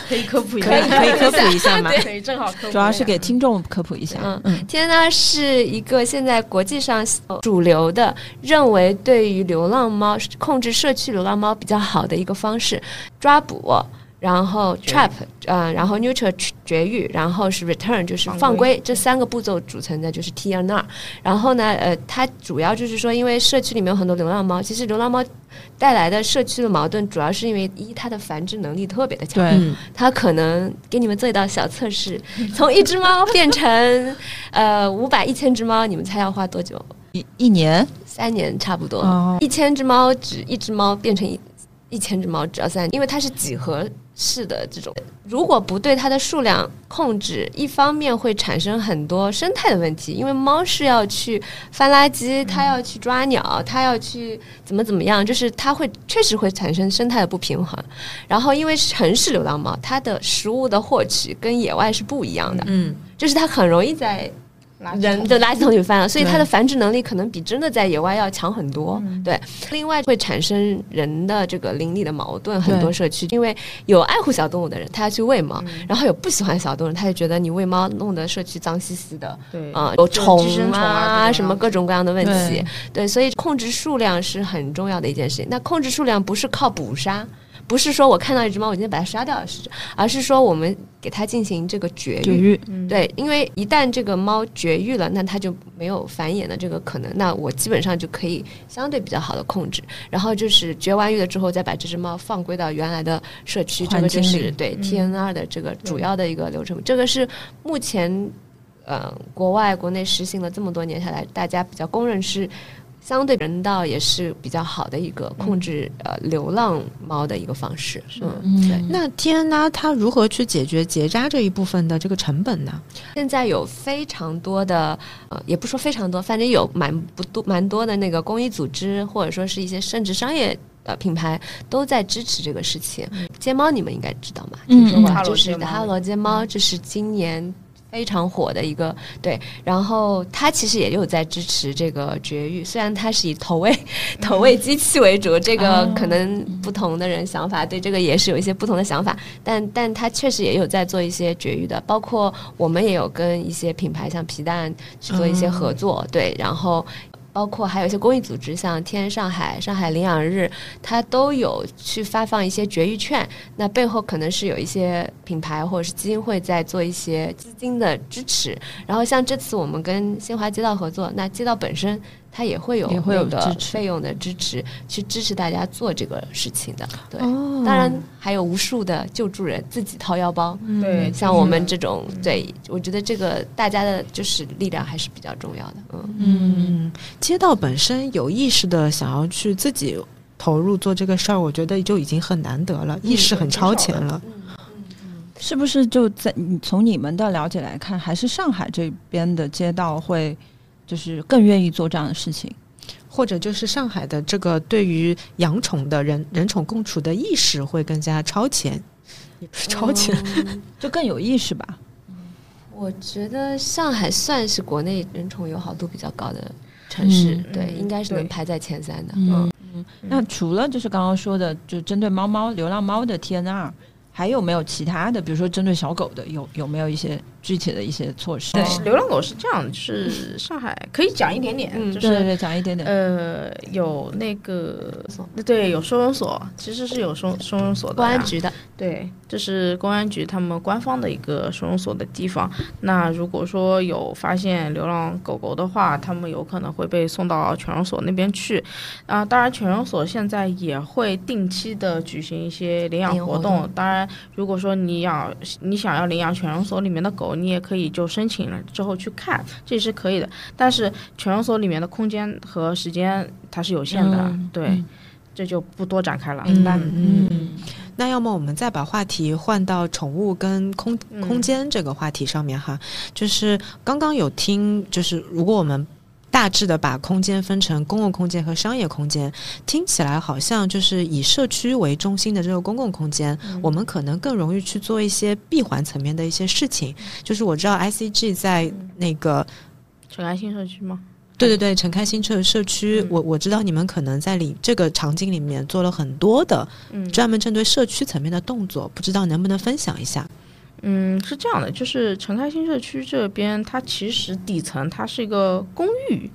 可以科普一下，可以可以 科普一下吗？对，正好科普。主要是给听众科普一下。嗯嗯 TNR 是一个现在国际上主流的，认为对于流浪猫控制社区流浪猫比较好的一个方式，抓捕。然后 trap，呃，然后 neutral 绝育，然后是 return 就是放归，这三个步骤组成的就是 T N R。然后呢，呃，它主要就是说，因为社区里面有很多流浪猫，其实流浪猫带来的社区的矛盾，主要是因为一它的繁殖能力特别的强，对，它可能给你们做一道小测试，从一只猫变成 呃五百一千只猫，你们猜要花多久？一一年？三年差不多，哦。一千只猫只一只猫变成一一千只猫只要三年，因为它是几何式的这种，如果不对它的数量控制，一方面会产生很多生态的问题，因为猫是要去翻垃圾，它要去抓鸟，它要去怎么怎么样，就是它会确实会产生生态的不平衡。然后因为城市流浪猫，它的食物的获取跟野外是不一样的，嗯，就是它很容易在人的垃圾桶里翻了，所以它的繁殖能力可能比真的在野外要强很多。对，另外会产生人的这个邻里的矛盾，很多社区因为有爱护小动物的人，他要去喂猫，然后有不喜欢小动物，他就觉得你喂猫弄得社区脏兮兮的。对啊、有虫啊什么各种各样的问题对，对，所以控制数量是很重要的一件事情。那控制数量不是靠捕杀，不是说我看到一只猫，我今天把它杀掉是，而是说我们给它进行这个绝育。绝育，对，因为一旦这个猫绝育了，那它就没有繁衍的这个可能，那我基本上就可以相对比较好的控制。然后就是绝完育了之后，再把这只猫放归到原来的社区，这个就是对 TNR 的这个主要的一个流程。这个是目前呃国外国内实行了这么多年下来，大家比较公认是。相对人道也是比较好的一个控制、呃流浪猫的一个方式，嗯，对。那 TNR 它如何去解决结扎这一部分的这个成本呢？现在有非常多的，呃，也不说非常多，反正有蛮不多蛮多的那个公益组织，或者说是一些甚至商业呃品牌都在支持这个事情。睫毛你们应该知道嘛？嗯听说过嗯就是哈罗睫毛哈罗睫毛，这是今年。非常火的一个对，然后他其实也有在支持这个绝育，虽然他是以投喂投喂机器为主，这个可能不同的人想法对这个也是有一些不同的想法，但但他确实也有在做一些绝育的，包括我们也有跟一些品牌像皮蛋去做一些合作，对，然后。包括还有一些公益组织，像天上海、上海领养日，它都有去发放一些绝育券。那背后可能是有一些品牌或者是基金会在做一些资金的支持。然后像这次我们跟新华街道合作，那街道本身它也会有也会有支持费用的支持，去支持大家做这个事情的。对，哦当然还有无数的救助人自己掏腰包。对，像我们这种，对我觉得这个大家的就是力量还是比较重要的。嗯。嗯，街道本身有意识的想要去自己投入做这个事儿，我觉得就已经很难得了，意识很超前了。是不是就在你从你们的了解来看，还是上海这边的街道会就是更愿意做这样的事情？或者就是上海的这个对于养宠的人人宠共处的意识会更加超前，也不是超前，就更有意识吧？我觉得上海算是国内人宠友好度比较高的城市，嗯对，嗯应该是能排在前三的。嗯那除了就是刚刚说的，就针对猫猫、流浪猫的 TNR，还有没有其他的？比如说针对小狗的，有有没有一些具体的一些措施？对，流浪狗是这样，就是 上海可以讲一点点，嗯就是对对对，讲一点点。呃，有那个对，有收容所，其实是有收收容所的。公安局的，对，这是公安局他们官方的一个收容所的地方。那如果说有发现流浪狗狗的话，他们有可能会被送到犬容所那边去。啊、当然，犬容所现在也会定期的举行一些领养活动。当然，如果说你养你想要领养犬容所里面的狗，你也可以就申请了之后去看，这也是可以的。但是犬容所里面的空间和时间它是有限的，嗯对。这就不多展开了。嗯但嗯那要么我们再把话题换到宠物跟空嗯空间这个话题上面哈，就是刚刚有听，就是如果我们大致的把空间分成公共空间和商业空间，听起来好像就是以社区为中心的这个公共空间，我们可能更容易去做一些闭环层面的一些事情。就是我知道 ICG 在那个陈开新社区吗？对对对，陈开新社社区，嗯我我知道你们可能在里这个场景里面做了很多的嗯专门针对社区层面的动作，不知道能不能分享一下？嗯，是这样的，就是城开新社区这边，它其实底层它是一个公寓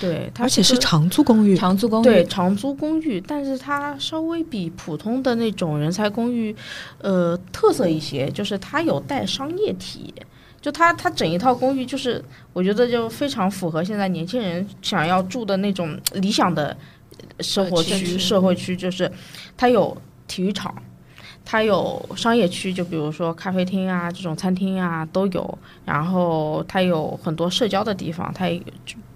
对，它而且是长租公寓。长租公寓，对长租公寓，但是它稍微比普通的那种人才公寓，呃，特色一些，就是它有带商业体。就它它整一套公寓，就是我觉得就非常符合现在年轻人想要住的那种理想的生活区、社区社会区，就是它有体育场。它有商业区，就比如说咖啡厅啊，这种餐厅啊都有。然后它有很多社交的地方，它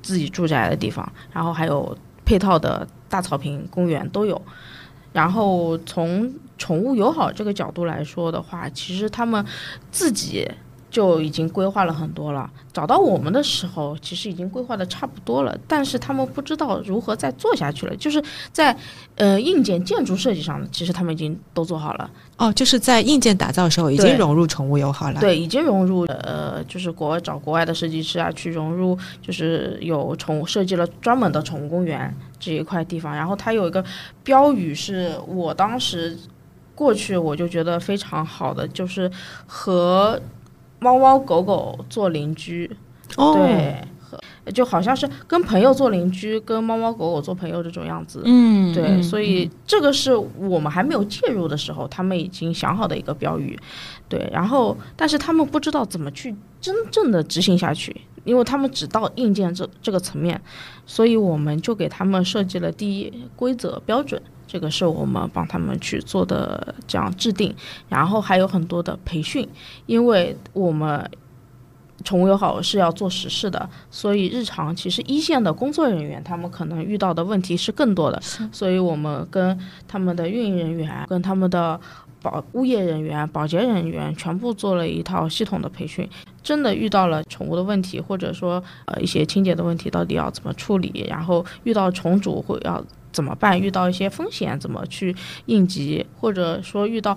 自己住宅的地方，然后还有配套的大草坪、公园都有。然后从宠物友好这个角度来说的话，其实他们自己就已经规划了很多了。找到我们的时候，其实已经规划的差不多了，但是他们不知道如何再做下去了。就是在呃硬件建筑设计上，其实他们已经都做好了。哦，就是在硬件打造的时候已经融入宠物友好了。，对，已经融入呃，就是国外找国外的设计师啊，去融入，就是有宠物设计了专门的宠物公园这一块地方。然后它有一个标语，是我当时过去我就觉得非常好的，就是和猫猫狗狗做邻居。哦，对，就好像是跟朋友做邻居，跟猫猫狗狗做朋友这种样子。嗯，对，嗯所以这个是我们还没有介入的时候，他们已经想好的一个标语。对，然后但是他们不知道怎么去真正的执行下去，因为他们只到硬件这这个层面，所以我们就给他们设计了第一规则标准。这个是我们帮他们去做的这样制定，然后还有很多的培训，因为我们宠物友好是要做实事的，所以日常其实一线的工作人员他们可能遇到的问题是更多的，所以我们跟他们的运营人员、跟他们的保物业人员、保洁人员全部做了一套系统的培训。真的遇到了宠物的问题，或者说呃一些清洁的问题，到底要怎么处理？然后遇到虫主会要怎么办？遇到一些风险怎么去应急？或者说遇到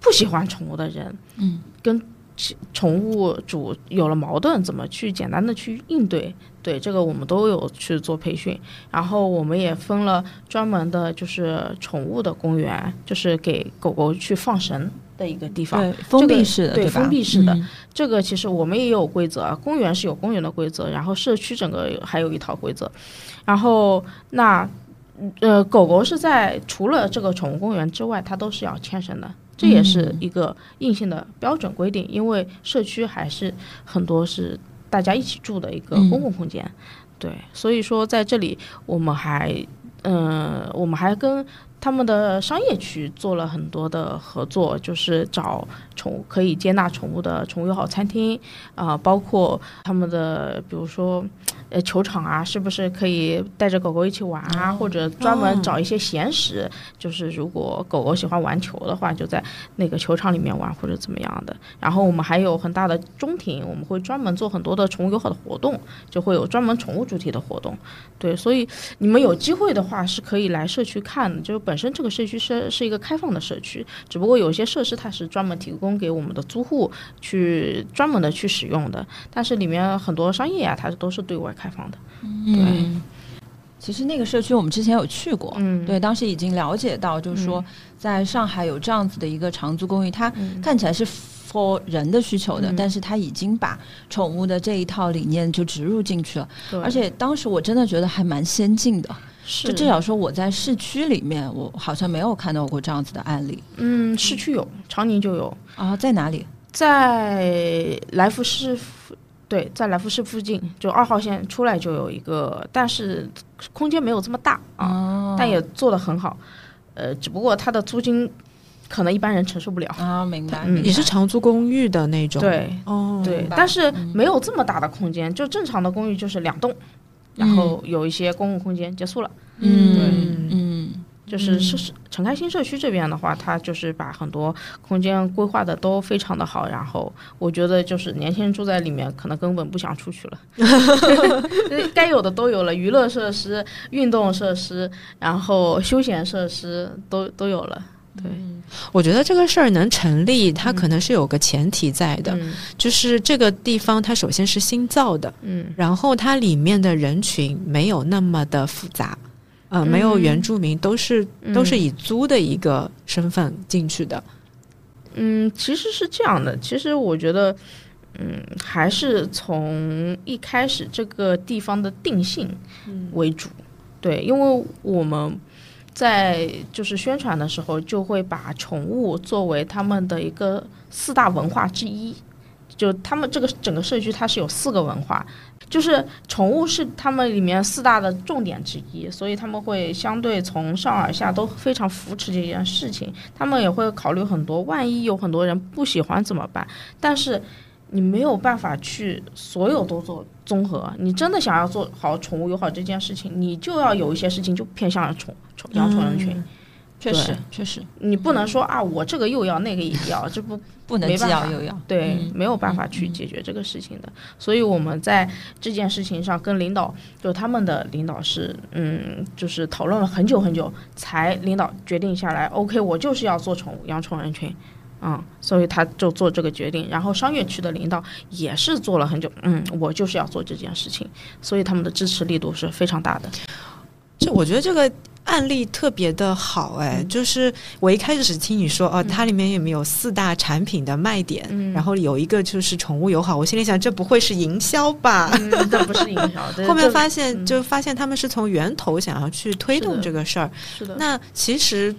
不喜欢宠物的人，嗯，跟其宠物主有了矛盾，怎么去简单的去应对？对这个我们都有去做培训，然后我们也分了专门的，就是宠物的公园，就是给狗狗去放绳的一个地方。对，封闭式的，对吧？封闭式的嗯这个其实我们也有规则啊，公园是有公园的规则，然后社区整个还有一套规则，然后那呃狗狗是在除了这个宠物公园之外，它都是要牵绳的。这也是一个硬性的标准规定，因为社区还是很多是大家一起住的一个公共空间，对，所以说在这里我们还，嗯、我们还跟他们的商业区做了很多的合作，就是找宠物可以接纳宠物的宠物友好餐厅啊、包括他们的比如说。呃，球场啊，是不是可以带着狗狗一起玩啊？或者专门找一些闲时，就是如果狗狗喜欢玩球的话，就在那个球场里面玩或者怎么样的。然后我们还有很大的中庭，我们会专门做很多的宠物友好的活动，就会有专门宠物主题的活动。对，所以你们有机会的话是可以来社区看的。就是本身这个社区是是一个开放的社区，只不过有些设施它是专门提供给我们的租户去专门的去使用的，但是里面很多商业啊，它都是对外开放的。嗯，其实那个社区我们之前有去过，嗯，对，当时已经了解到，就是说在上海有这样子的一个长租公寓，它嗯。看起来是 for 人的需求的，嗯。但是它已经把宠物的这一套理念就植入进去了，而且当时我真的觉得还蛮先进的，是。就至少说我在市区里面，我好像没有看到过这样子的案例。嗯，市区有，长宁就有，啊，在哪里？在来福士附，对，在来福士附近，就二号线出来就有一个，但是空间没有这么大啊，哦但也做得很好。呃，只不过它的租金可能一般人承受不了。啊，明白，嗯也是长租公寓的那种。，对哦，对但是没有这么大的空间，就正常的公寓就是两栋，然后有一些公共空间结束了。嗯嗯就是社是陈开心社区这边的话，它就是把很多空间规划的都非常的好，然后我觉得就是年轻人住在里面，可能根本不想出去了，该有的都有了，娱乐设施、运动设施，然后休闲设施都都有了。对，我觉得这个事儿能成立，它可能是有个前提在的，嗯。就是这个地方它首先是新造的，嗯。然后它里面的人群没有那么的复杂，呃，没有原住民，都是都是以租的一个身份进去的。嗯，其实是这样的，其实我觉得，嗯，还是从一开始这个地方的定性为主。对，因为我们在就是宣传的时候，就会把宠物作为他们的一个四大文化之一。就他们这个整个社区，它是有四个文化，就是宠物是他们里面四大的重点之一，所以他们会相对从上而下都非常扶持这件事情。他们也会考虑很多，万一有很多人不喜欢怎么办？但是你没有办法去所有都做综合。你真的想要做好宠物友好这件事情，你就要有一些事情就偏向宠宠养宠人群。确实，确实，你不能说啊，我这个又要那个也要，这不 不能既要又要，对，没有办法去解决这个事情的。所以我们在这件事情上跟领导，就他们的领导是，嗯，就是讨论了很久很久，才领导决定下来。OK，我就是要做宠物养宠人群，嗯，所以他就做这个决定。然后商业区的领导也是做了很久，嗯，我就是要做这件事情，所以他们的支持力度是非常大的。这我觉得这个。案例特别的好，哎，就是我一开始是听你说，哦，它里面有没有四大产品的卖点？然后有一个就是宠物友好，我心里想，这不会是营销吧？这不是营销。后面发现，就发现他们是从源头想要去推动这个事儿。是的。那其实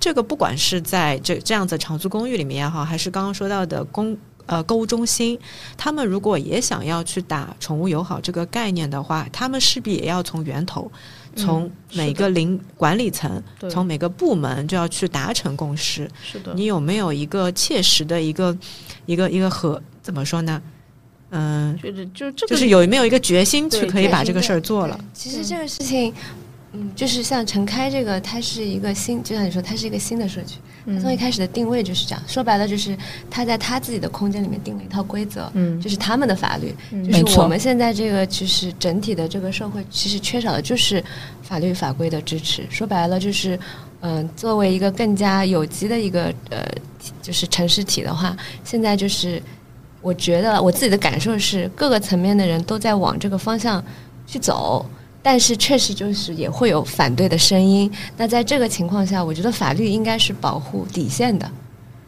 这个不管是在这这样子长租公寓里面也好，还是刚刚说到的公呃购物中心，他们如果也想要去打宠物友好这个概念的话，他们势必也要从源头。从每个领管理层，从每个部门就要去达成共识。是的，你有没有一个切实的一个一个一个和怎么说呢？嗯，就是就这个，就是有没有一个决心去可以把这个事儿做了？其实这个事情。嗯，就是像陈开这个，它是一个新，就像你说，它是一个新的社区。它从一开始的定位就是这样，说白了就是他在他自己的空间里面定了一套规则，嗯，就是他们的法律。就是我们现在这个其实整体的这个社会其实缺少的就是法律法规的支持。说白了就是，嗯，作为一个更加有机的一个呃，就是城市体的话，现在就是我觉得我自己的感受是，各个层面的人都在往这个方向去走。但是确实就是也会有反对的声音。那在这个情况下，我觉得法律应该是保护底线的，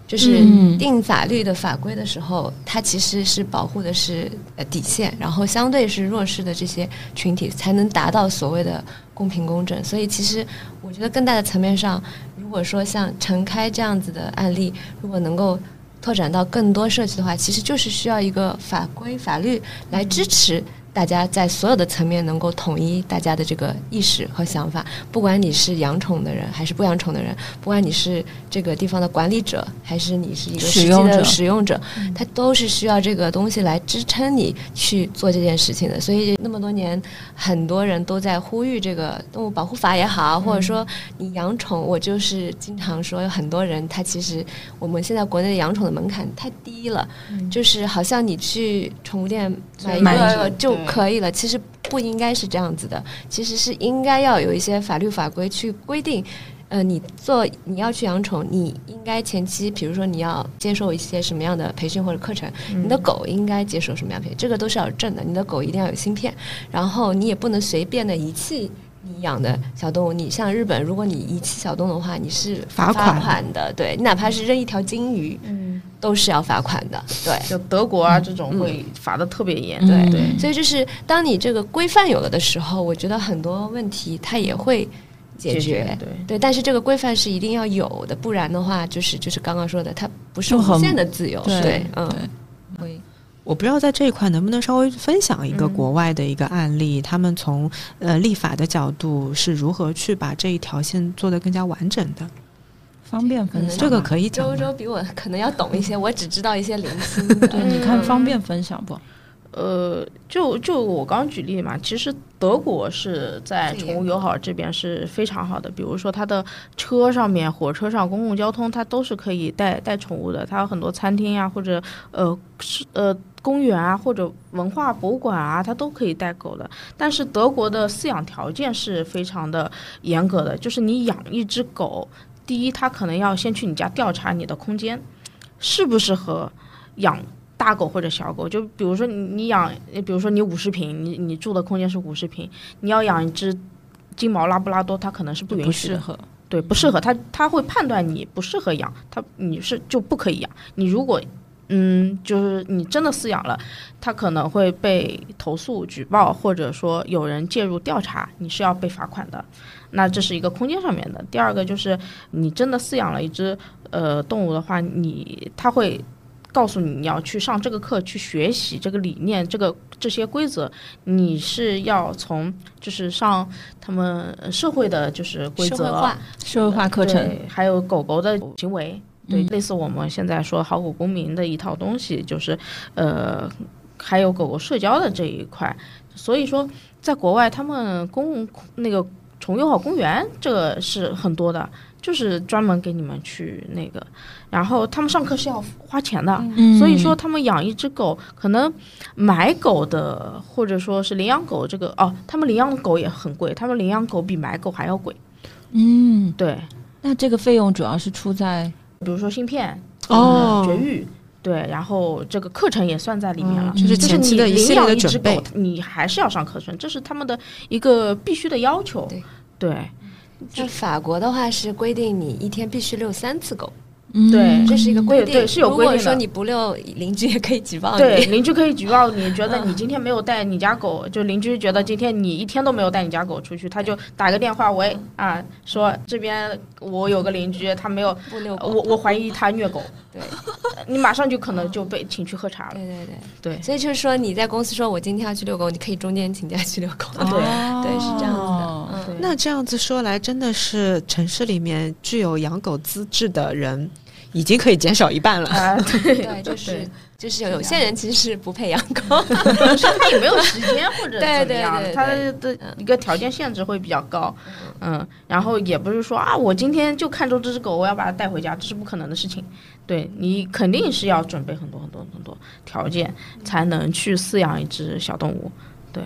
就是定法律的法规的时候，它其实是保护的是呃底线，然后相对是弱势的这些群体才能达到所谓的公平公正。所以其实我觉得更大的层面上，如果说像陈开这样子的案例，如果能够拓展到更多社区的话，其实就是需要一个法规法律来支持。大家在所有的层面能够统一大家的这个意识和想法，不管你是养宠的人还是不养宠的人，不管你是这个地方的管理者还是你是一个实际的使用者，他都是需要这个东西来支撑你去做这件事情的。所以那么多年，很多人都在呼吁这个动物保护法也好，或者说你养宠，我就是经常说有很多人他其实我们现在国内的养宠的门槛太低了，就是好像你去宠物店买一个就。可以了，其实不应该是这样子的，其实是应该要有一些法律法规去规定，呃，你做你要去养宠，你应该前期，比如说你要接受一些什么样的培训或者课程，你的狗应该接受什么样培训，这个都是要证的，你的狗一定要有芯片，然后你也不能随便的遗弃你养的小动物，你像日本，如果你遗弃小动物的话，你是罚款。的，对你哪怕是扔一条金鱼。都是要罚款的，对，就德国啊这种会罚的特别严，对对。所以就是当你这个规范有了的时候，我觉得很多问题它也会解决，对对。但是这个规范是一定要有的，不然的话就是就是刚刚说的，它不是无限的自由，对，嗯。会，我不知道在这一块能不能稍微分享一个国外的一个案例，他们从呃立法的角度是如何去把这一条线做得更加完整的。方便分享，这个可以讲。周周比我可能要懂一些，我只知道一些零星。对，你看方便分享不？呃，就就我刚举例嘛，其实德国是在宠物友好这边是非常好的。比如说，它的车上面、火车上、公共交通，它都是可以带带宠物的。它有很多餐厅呀，或者呃是呃公园啊，或者文化博物馆啊，它都可以带狗的。但是德国的饲养条件是非常的严格的，就是你养一只狗。第一，他可能要先去你家调查你的空间，适不适合养大狗或者小狗。就比如说你你养，比如说你五十平，你你住的空间是五十平，你要养一只金毛拉布拉多，它可能是不允许的。对，不适合。他他会判断你不适合养，他你是就不可以养。你如果嗯，就是你真的饲养了，它可能会被投诉、举报，或者说有人介入调查，你是要被罚款的。那这是一个空间上面的。第二个就是你真的饲养了一只呃动物的话，你它会告诉你你要去上这个课，去学习这个理念，这个这些规则，你是要从就是上他们社会的就是规则。社会化，社会化课程，对，还有狗狗的行为，对，嗯类似我们现在说好狗公民的一套东西，就是呃，还有狗狗社交的这一块。所以说，在国外，他们公那个宠物友好公园这个是很多的，就是专门给你们去那个，然后他们上课是要花钱的。嗯。所以说，他们养一只狗，可能买狗的或者说是领养狗，这个哦，他们领养狗也很贵，他们领养狗比买狗还要贵。嗯，对，那这个费用主要是出在比如说芯片哦。绝育，对，然后这个课程也算在里面了。嗯就是前期的你一系列的领养一只准备狗，你还是要上课程，这是他们的一个必须的要求。对对在法国的话是规定你一天必须遛三次狗，嗯对这是一个规定。对对是有规定的如果说你不遛，邻居也可以举报对，你。邻居可以举报你，觉得 你今天没有带你家狗，就邻居觉得今天你一天都没有带你家狗出去，他就打个电话，喂啊，说这边我有个邻居，他没有，不遛狗，我我怀疑他虐狗，对 你马上就可能就被请去喝茶了。对对对对所以就是说你在公司说我今天要去遛狗，你可以中间请假去遛狗。对对，是这样子哦的。嗯，那这样子说来，真的是城市里面具有养狗资质的人，已经可以减少一半了。啊，对，对，就是就是有有些人其实是不配养狗。就是他也没有时间或者怎么样，他的一个条件限制会比较高，嗯，然后也不是说啊，我今天就看中这只狗，我要把它带回家，这是不可能的事情。对你肯定是要准备很多很多很多条件，才能去饲养一只小动物。对，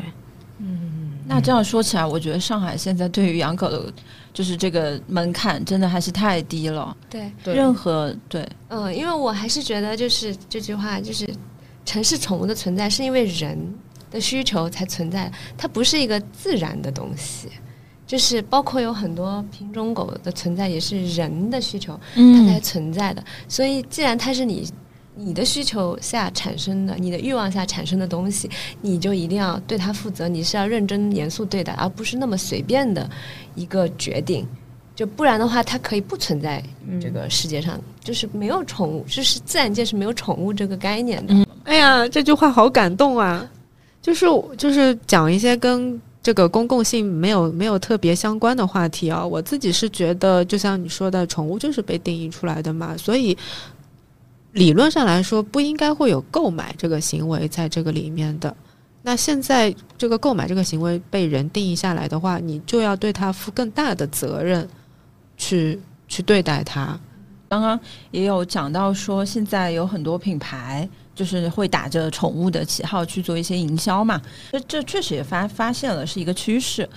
嗯那这样说起来，我觉得上海现在对于养狗的，就是这个门槛真的还是太低了。对，对，任何对，嗯，因为我还是觉得就是这句话，就是城市宠物的存在是因为人的需求才存在，它不是一个自然的东西。就是包括有很多品种狗的存在，也是人的需求，它才嗯存在的。所以，既然它是你你的需求下产生的，你的欲望下产生的东西，你就一定要对它负责，你是要认真严肃对待，而不是那么随便的一个决定。就不然的话，它可以不存在嗯这个世界上，就是没有宠物，就是自然界是没有宠物这个概念的。嗯哎呀，这句话好感动啊！就是就是讲一些跟这个公共性没有没有特别相关的话题啊。我自己是觉得，就像你说的，宠物就是被定义出来的嘛，所以理论上来说不应该会有购买这个行为在这个里面的。那现在这个购买这个行为被人定义下来的话，你就要对它负更大的责任，去去对待它。刚刚也有讲到说，现在有很多品牌就是会打着宠物的旗号去做一些营销嘛，这这确实也发发现了是一个趋势。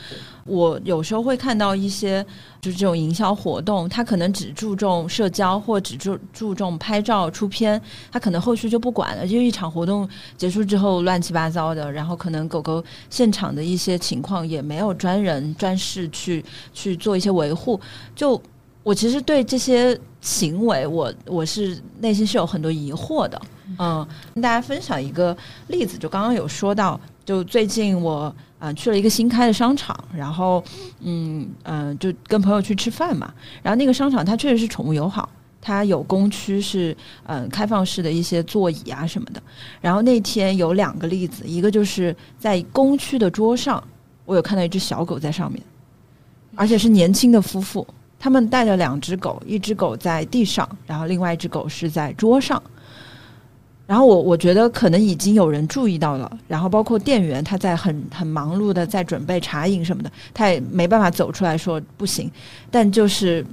我有时候会看到一些就是这种营销活动，它可能只注重社交或只注注重拍照出片，它可能后续就不管了，就一场活动结束之后乱七八糟的，然后可能狗狗现场的一些情况也没有专人专事去去做一些维护，就。我其实对这些行为，我我是内心是有很多疑惑的。嗯，跟大家分享一个例子，就刚刚有说到，就最近我啊、去了一个新开的商场，然后嗯嗯、就跟朋友去吃饭嘛，然后那个商场它确实是宠物友好。它有公区是嗯、开放式的一些座椅啊什么的，然后那天有两个例子，一个就是在公区的桌上，我有看到一只小狗在上面，而且是年轻的夫妇，他们带着两只狗，一只狗在地上，然后另外一只狗是在桌上。然后我我觉得可能已经有人注意到了，然后包括店员他在很很忙碌的在准备茶饮什么的，他也没办法走出来说不行，但就是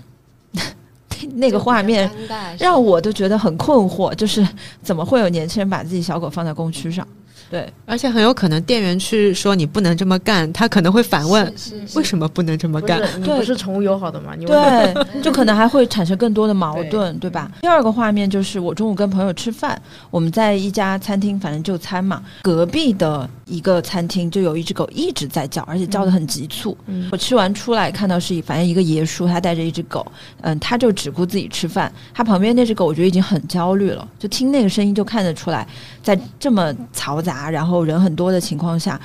那个画面让我都觉得很困惑，就是怎么会有年轻人把自己小狗放在公区上？对，而且很有可能店员去说你不能这么干，他可能会反问是是为什么不能这么干？不你不是宠物友好的吗？你为什么对，就可能还会产生更多的矛盾，对吧？第二个画面就是我中午跟朋友吃饭，我们在一家餐厅，反正就餐嘛，隔壁的一个餐厅就有一只狗一直在叫，而且叫的很急促。嗯我吃完出来看到是一反正一个爷叔，他带着一只狗，嗯，他就只顾自己吃饭，他旁边那只狗我觉得已经很焦虑了，就听那个声音就看得出来，在这么嘈杂，然后人很多的情况下。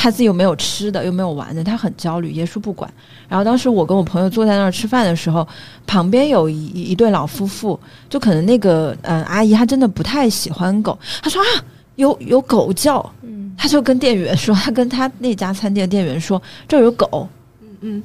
他自己又没有吃的，又没有玩的，他很焦虑。耶稣不管。然后当时我跟我朋友坐在那儿吃饭的时候，旁边有一一对老夫妇，就可能那个嗯、呃阿姨她真的不太喜欢狗，她说啊有有狗叫，嗯她就跟店员说，她跟她那家餐店的店员说这儿有狗，嗯，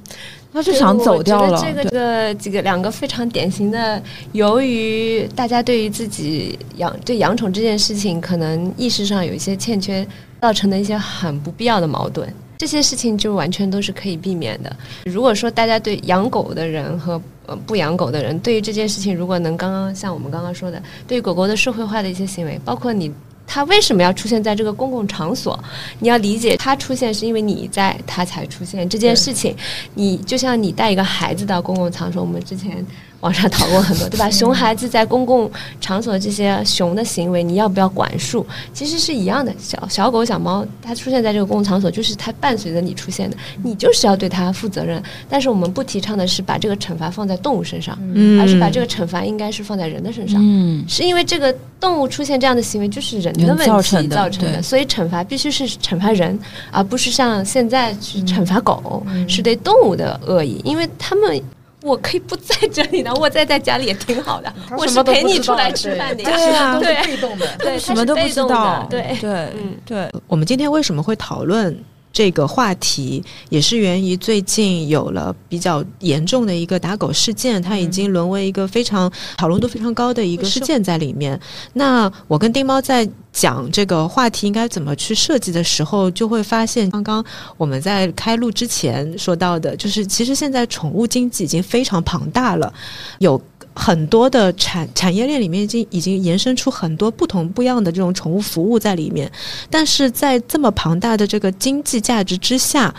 她就想走掉了。这个对这个几个两个非常典型的，由于大家对于自己养对养宠这件事情，可能意识上有一些欠缺，造成的一些很不必要的矛盾。这些事情就完全都是可以避免的。如果说大家对养狗的人和呃不养狗的人，对于这件事情，如果能刚刚像我们刚刚说的，对于狗狗的社会化的一些行为，包括你它为什么要出现在这个公共场所，你要理解他出现是因为你在，他才出现这件事情。你就像你带一个孩子到公共场所，我们之前网上讨论很多，对吧？熊孩子在公共场所这些熊的行为，你要不要管束？其实是一样的。小小狗、小猫，它出现在这个公共场所，就是它伴随着你出现的，你就是要对它负责任。但是我们不提倡的是把这个惩罚放在动物身上，嗯而是把这个惩罚应该是放在人的身上。嗯，是因为这个动物出现这样的行为，就是人的问题造成的造成的，所以惩罚必须是惩罚人，而不是像现在去惩罚狗，嗯是对动物的恶意，因为他们。我可以不在这里呢，我在在家里也挺好的。我是陪你出来吃饭的呀。对啊对被动的。对，什么都不知道。对，对嗯，对，我们今天为什么会讨论这个话题，也是源于最近有了比较严重的一个打狗事件，它已经沦为一个非常讨论度非常高的一个事件在里面。那我跟丁猫在讲这个话题应该怎么去设计的时候，就会发现，刚刚我们在开录之前说到的，就是其实现在宠物经济已经非常庞大了，有。很多的产产业链里面已经已经延伸出很多不同不一样的这种宠物服务在里面，但是在这么庞大的这个经济价值之下，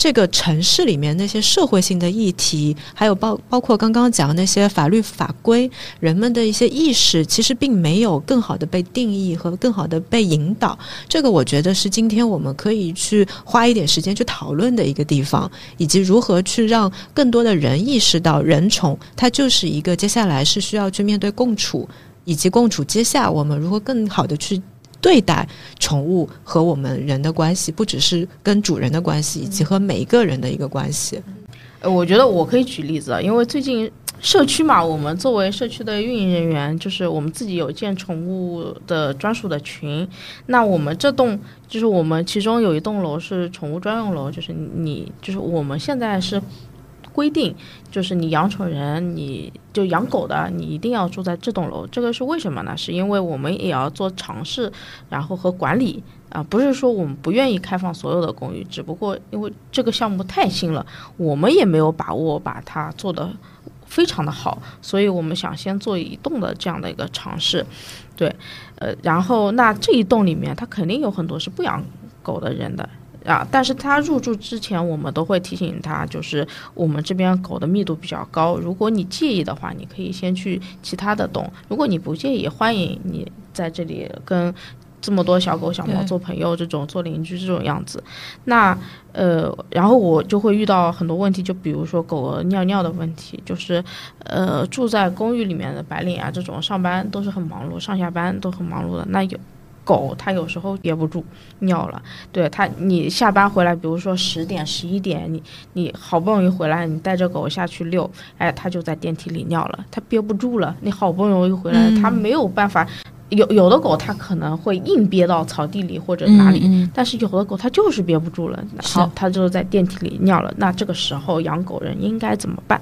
这个城市里面那些社会性的议题，还有包包括刚刚讲的那些法律法规，人们的一些意识，其实并没有更好的被定义和更好的被引导。这个我觉得是今天我们可以去花一点时间去讨论的一个地方，以及如何去让更多的人意识到人宠它就是一个接下来是需要去面对共处，以及共处接下我们如何更好的去。对待宠物和我们人的关系，不只是跟主人的关系，以及和每一个人的一个关系。呃，我觉得我可以举例子，因为最近社区嘛，我们作为社区的运营人员，就是我们自己有建宠物的专属的群。那我们这栋就是我们其中有一栋楼是宠物专用楼，就是你就是我们现在是规定，就是你养宠人，你就养狗的，你一定要住在这栋楼。这个是为什么呢？是因为我们也要做尝试，然后和管理。啊，不是说我们不愿意开放所有的公寓，只不过因为这个项目太新了，我们也没有把握把它做得非常的好，所以我们想先做一栋的这样的一个尝试，对，呃，然后那这一栋里面，它肯定有很多是不养狗的人的。啊，但是他入住之前，我们都会提醒他，就是我们这边狗的密度比较高，如果你介意的话，你可以先去其他的洞；如果你不介意，欢迎你在这里跟这么多小狗小猫做朋友，这种做邻居这种样子。那呃，然后我就会遇到很多问题，就比如说狗尿尿的问题，就是呃住在公寓里面的白领啊，这种上班都是很忙碌，上下班都很忙碌的。那有狗，它有时候憋不住尿了，对它，你下班回来，比如说十点、十一点，你你好不容易回来，你带着狗下去遛，哎，它就在电梯里尿了，它憋不住了，你好不容易回来，它没有办法。有有的狗它可能会硬憋到草地里或者哪里，嗯但是有的狗它就是憋不住了，好，它就在电梯里尿了。那这个时候养狗人应该怎么办？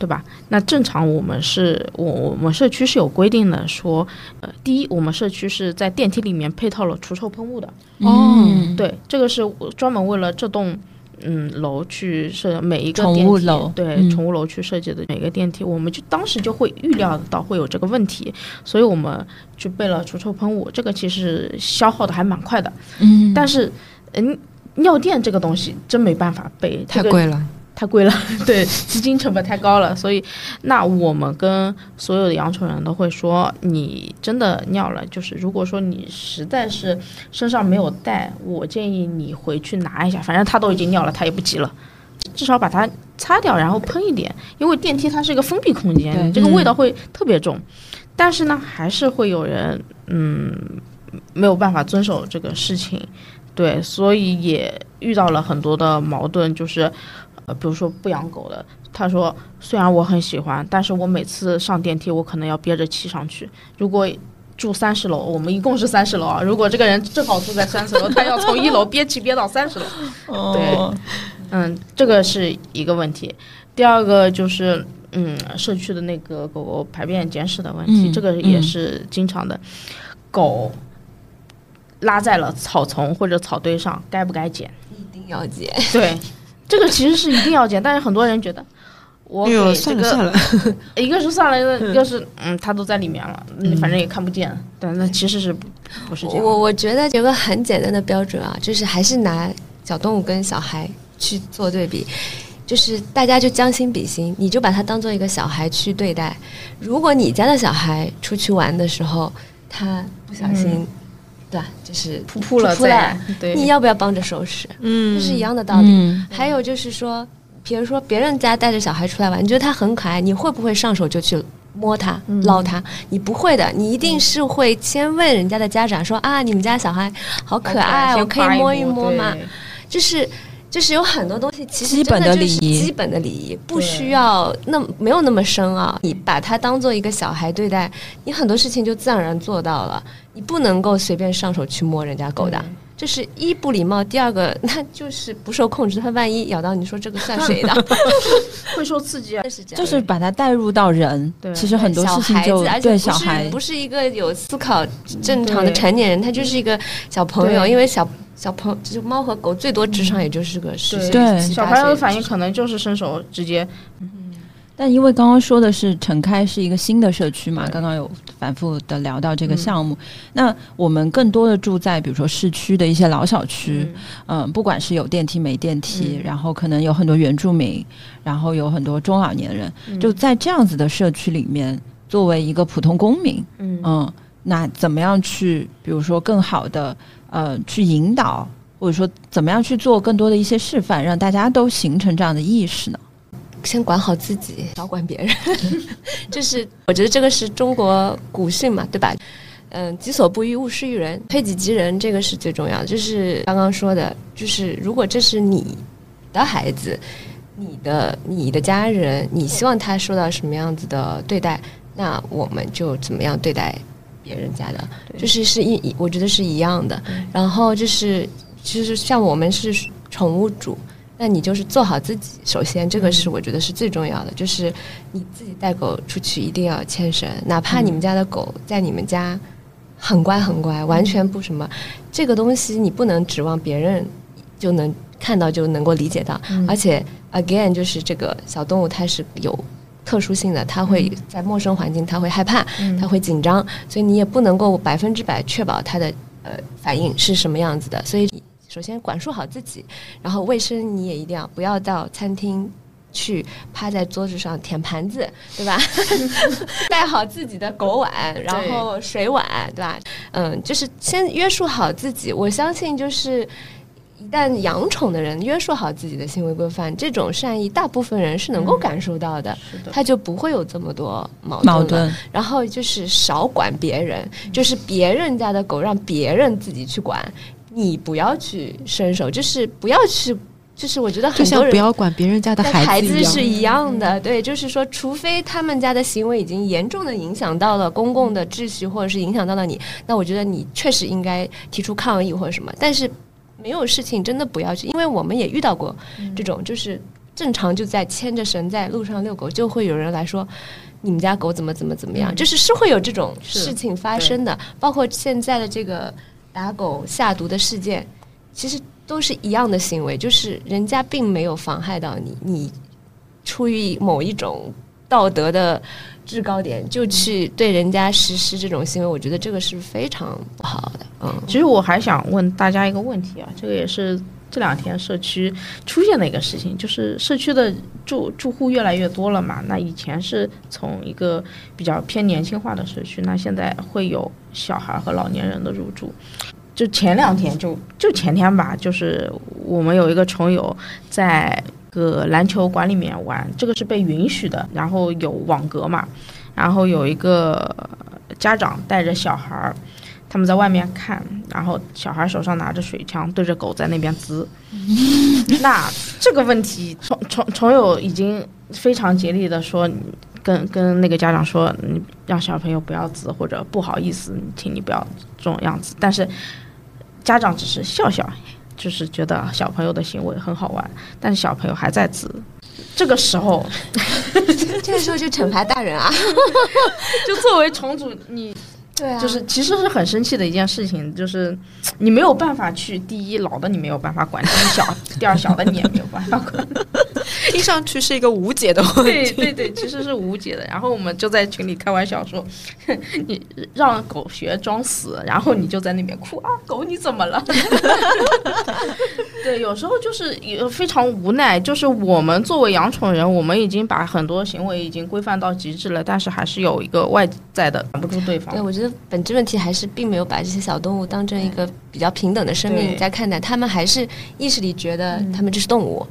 对吧？那正常我们是我我们社区是有规定的，说，呃，第一，我们社区是在电梯里面配套了除臭喷雾的，哦，对，这个是专门为了这栋嗯楼去设每一个宠电梯物楼对、嗯宠物楼去设计的每个电梯，我们就当时就会预料到会有这个问题，所以我们就备了除臭喷雾，这个其实消耗的还蛮快的，嗯但是嗯。尿垫这个东西真没办法备，太贵了。太贵了，对，资金成本太高了，所以那我们跟所有的养宠人都会说，你真的尿了，就是如果说你实在是身上没有带，我建议你回去拿一下，反正他都已经尿了，他也不急了，至少把它擦掉，然后喷一点，因为电梯它是一个封闭空间，你这个味道会特别重，但是呢，还是会有人嗯没有办法遵守这个事情。对，所以也遇到了很多的矛盾，就是，呃，比如说不养狗的，他说虽然我很喜欢，但是我每次上电梯我可能要憋着气上去。如果住三十楼，我们一共是三十楼啊，如果这个人正好住在三十楼，他要从一楼憋气憋到三十楼，对嗯，这个是一个问题。第二个就是，嗯，社区的那个狗狗排便捡屎的问题，嗯这个也嗯是经常的。狗拉在了草丛或者草堆上，该不该捡？一定要捡。对，这个其实是一定要捡，但是很多人觉得。我给这个，算了算了，一个是算了，一个一个是嗯，它都在里面了，你反正也看不见。对那其实是不不是这样？我我觉得有个很简单的标准啊，就是还是拿小动物跟小孩去做对比，就是大家就将心比心，你就把它当做一个小孩去对待。如果你家的小孩出去玩的时候，他不小心，对吧？就是扑扑了对，你要不要帮着收拾？嗯，这是一样的道理。嗯还有就是说，比如说别人家带着小孩出来玩，你觉得他很可爱，你会不会上手就去摸他、嗯捞他？你不会的，你一定是会先问人家的家长说啊，你们家小孩好可爱，我可以摸一摸吗？对就是。就是有很多东西，其实基本的真的就是礼仪基本的礼仪不需要那么没有那么深奥。你把它当做一个小孩对待，你很多事情就自然而然做到了。你不能够随便上手去摸人家狗的，这是一不礼貌，第二个 那就是不受控制。它万一咬到你说这个算谁的？会受刺激啊。是这样。就是把它带入到人，对其实很多事情小就孩子，而且不是对小孩不是一个有思考正常的成年人，他就是一个小朋友。因为小小朋就是猫和狗最多智商也就是个十岁、对七小八岁朋友的反应可能就是伸手直接，但因为刚刚说的是城开是一个新的社区嘛，刚刚有反复的聊到这个项目。那我们更多的住在比如说市区的一些老小区，嗯、不管是有电梯没电梯，嗯。然后可能有很多原住民，然后有很多中老年人，嗯。就在这样子的社区里面，作为一个普通公民，嗯。嗯，那怎么样去，比如说更好的呃去引导，或者说怎么样去做更多的一些示范，让大家都形成这样的意识呢？先管好自己，少管别人。就是我觉得这个是中国古训嘛，对吧？嗯，己所不欲，勿施于人，推己及人，这个是最重要的。就是刚刚说的，就是如果这是你的孩子，你的你的家人，你希望他受到什么样子的对待，那我们就怎么样对待别人家的，就是是一，我觉得是一样的。然后就是，就是像我们是宠物主，那你就是做好自己。首先，这个是我觉得是最重要的，就是你自己带狗出去一定要牵绳，哪怕你们家的狗在你们家很乖很乖，完全不什么，这个东西你不能指望别人就能看到就能够理解到，而且 again 就是这个小动物它是有。特殊性的，它会在陌生环境，它会害怕，它会紧张，所以你也不能够百分之百确保它的呃反应是什么样子的。所以你首先管束好自己，然后卫生你也一定要不要到餐厅去趴在桌子上舔盘子，对吧？带好自己的狗碗，然后水碗，对吧？嗯，就是先约束好自己。我相信就是。一旦养宠的人约束好自己的行为规范，这种善意，大部分人是能够感受到的，他就不会有这么多矛盾。矛盾，然后就是少管别人，就是别人家的狗让别人自己去管，你不要去伸手，就是不要去，就是我觉得就很多人像不要管别人家的孩子孩子是一样的，对，就是说，除非他们家的行为已经严重的影响到了公共的秩序，或者是影响到了你，那我觉得你确实应该提出抗议或者什么。但是没有事情真的不要去，因为我们也遇到过这种，就是正常就在牵着绳在路上遛狗，就会有人来说。你们家狗怎么怎么怎么样？就是是会有这种事情发生的，包括现在的这个打狗下毒的事件，其实都是一样的行为，就是人家并没有妨害到你，你出于某一种道德的制高点就去对人家实施这种行为，我觉得这个是非常不好的。嗯，其实我还想问大家一个问题啊，这个也是这两天社区出现的一个事情，就是社区的住住户越来越多了嘛。那以前是从一个比较偏年轻化的社区，那现在会有小孩和老年人的入住。就前两天，就就前天吧，就是我们有一个虫友在个篮球馆里面玩，这个是被允许的，然后有网格嘛，然后有一个家长带着小孩儿，他们在外面看，然后小孩手上拿着水枪对着狗在那边滋。那这个问题，虫虫虫友已经非常竭力的说，跟跟那个家长说，你让小朋友不要滋，或者不好意思，请你不要这种样子，但是。家长只是笑笑，就是觉得小朋友的行为很好玩，但是小朋友还在滋。这个时候 这个时候就惩罚大人啊！就作为重组，你对啊，就是其实是很生气的一件事情，就是你没有办法去第一老的你没有办法管，第一小第二小的你也没有办法管。听上去是一个无解的问题，对对对，其实是无解的。然后我们就在群里开玩笑说：“你让狗学装死，然后你就在那边哭啊，狗你怎么了？” 对，有时候就是非常无奈，就是我们作为养宠人，我们已经把很多行为已经规范到极致了，但是还是有一个外在的管不住对方。对，我觉得本质问题还是并没有把这些小动物当成一个比较平等的生命在看待，他们还是意识里觉得他们就是动物。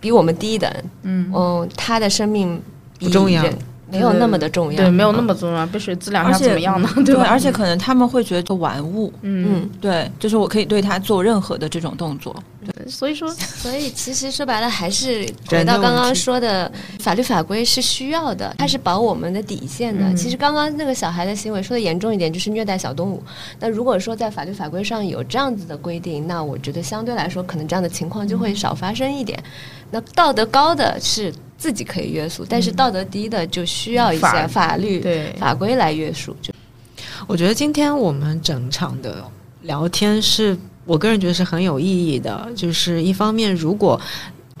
比我们低等，嗯，哦，他的生命不重要，没有那么的重要，对，没有那么重要，被水滋两下怎么样呢？对，而且可能他们会觉得玩物，嗯，对，就是我可以对他做任何的这种动作。对，所以说，所以其实说白了，还是回到刚刚说的，法律法规是需要的，它是保我们的底线的。其实刚刚那个小孩的行为说的严重一点，就是虐待小动物。那如果说在法律法规上有这样子的规定，那我觉得相对来说，可能这样的情况就会少发生一点。那道德高的是自己可以约束，但是道德低的就需要一些法律法规来约束。就我觉得今天我们整场的聊天是。我个人觉得是很有意义的，就是一方面，如果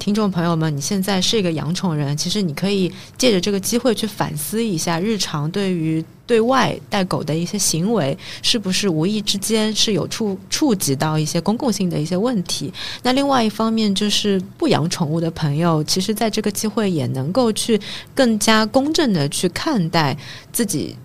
听众朋友们你现在是一个养宠人，其实你可以借着这个机会去反思一下，日常对于对外带狗的一些行为，是不是无意之间是有触触及到一些公共性的一些问题。那另外一方面，就是不养宠物的朋友，其实在这个机会也能够去更加公正的去看待自己。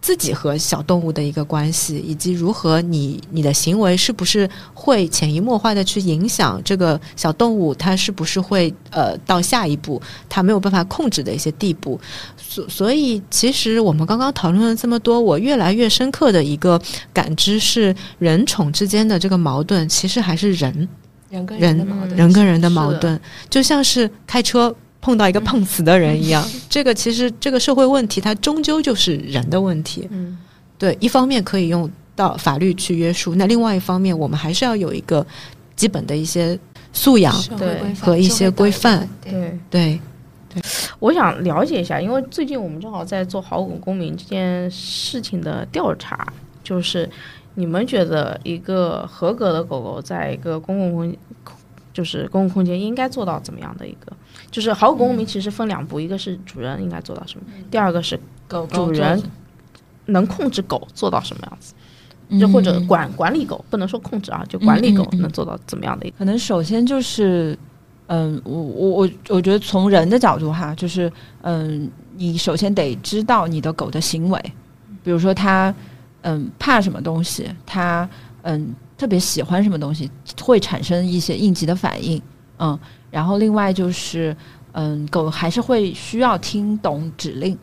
自己和小动物的一个关系，以及如何你你的行为是不是会潜移默化的去影响这个小动物，它是不是会呃到下一步它没有办法控制的一些地步。所所以，其实我们刚刚讨论了这么多，我越来越深刻的一个感知是，人宠之间的这个矛盾，其实还是人人跟人的矛盾，人跟人的矛盾，就像是开车。碰到一个碰瓷的人一样，这个其实这个社会问题，它终究就是人的问题。嗯，对，一方面可以用到法律去约束，那另外一方面，我们还是要有一个基本的一些素养和一些规范。对。对。对，我想了解一下，因为最近我们正好在做好狗公民这件事情的调查，就是你们觉得一个合格的狗狗在一个公共空就是公共空间应该做到怎么样的一个？就是好狗公民其实分两步，一个是主人应该做到什么，第二个是狗主人能控制狗做到什么样子，就或者管管理狗，不能说控制啊，就管理狗能做到怎么样的？可能首先就是，嗯，我我我我觉得从人的角度哈，就是嗯，你首先得知道你的狗的行为，比如说它嗯怕什么东西，它嗯特别喜欢什么东西，会产生一些应急的反应，嗯。然后另外就是，嗯，狗还是会需要听懂指令，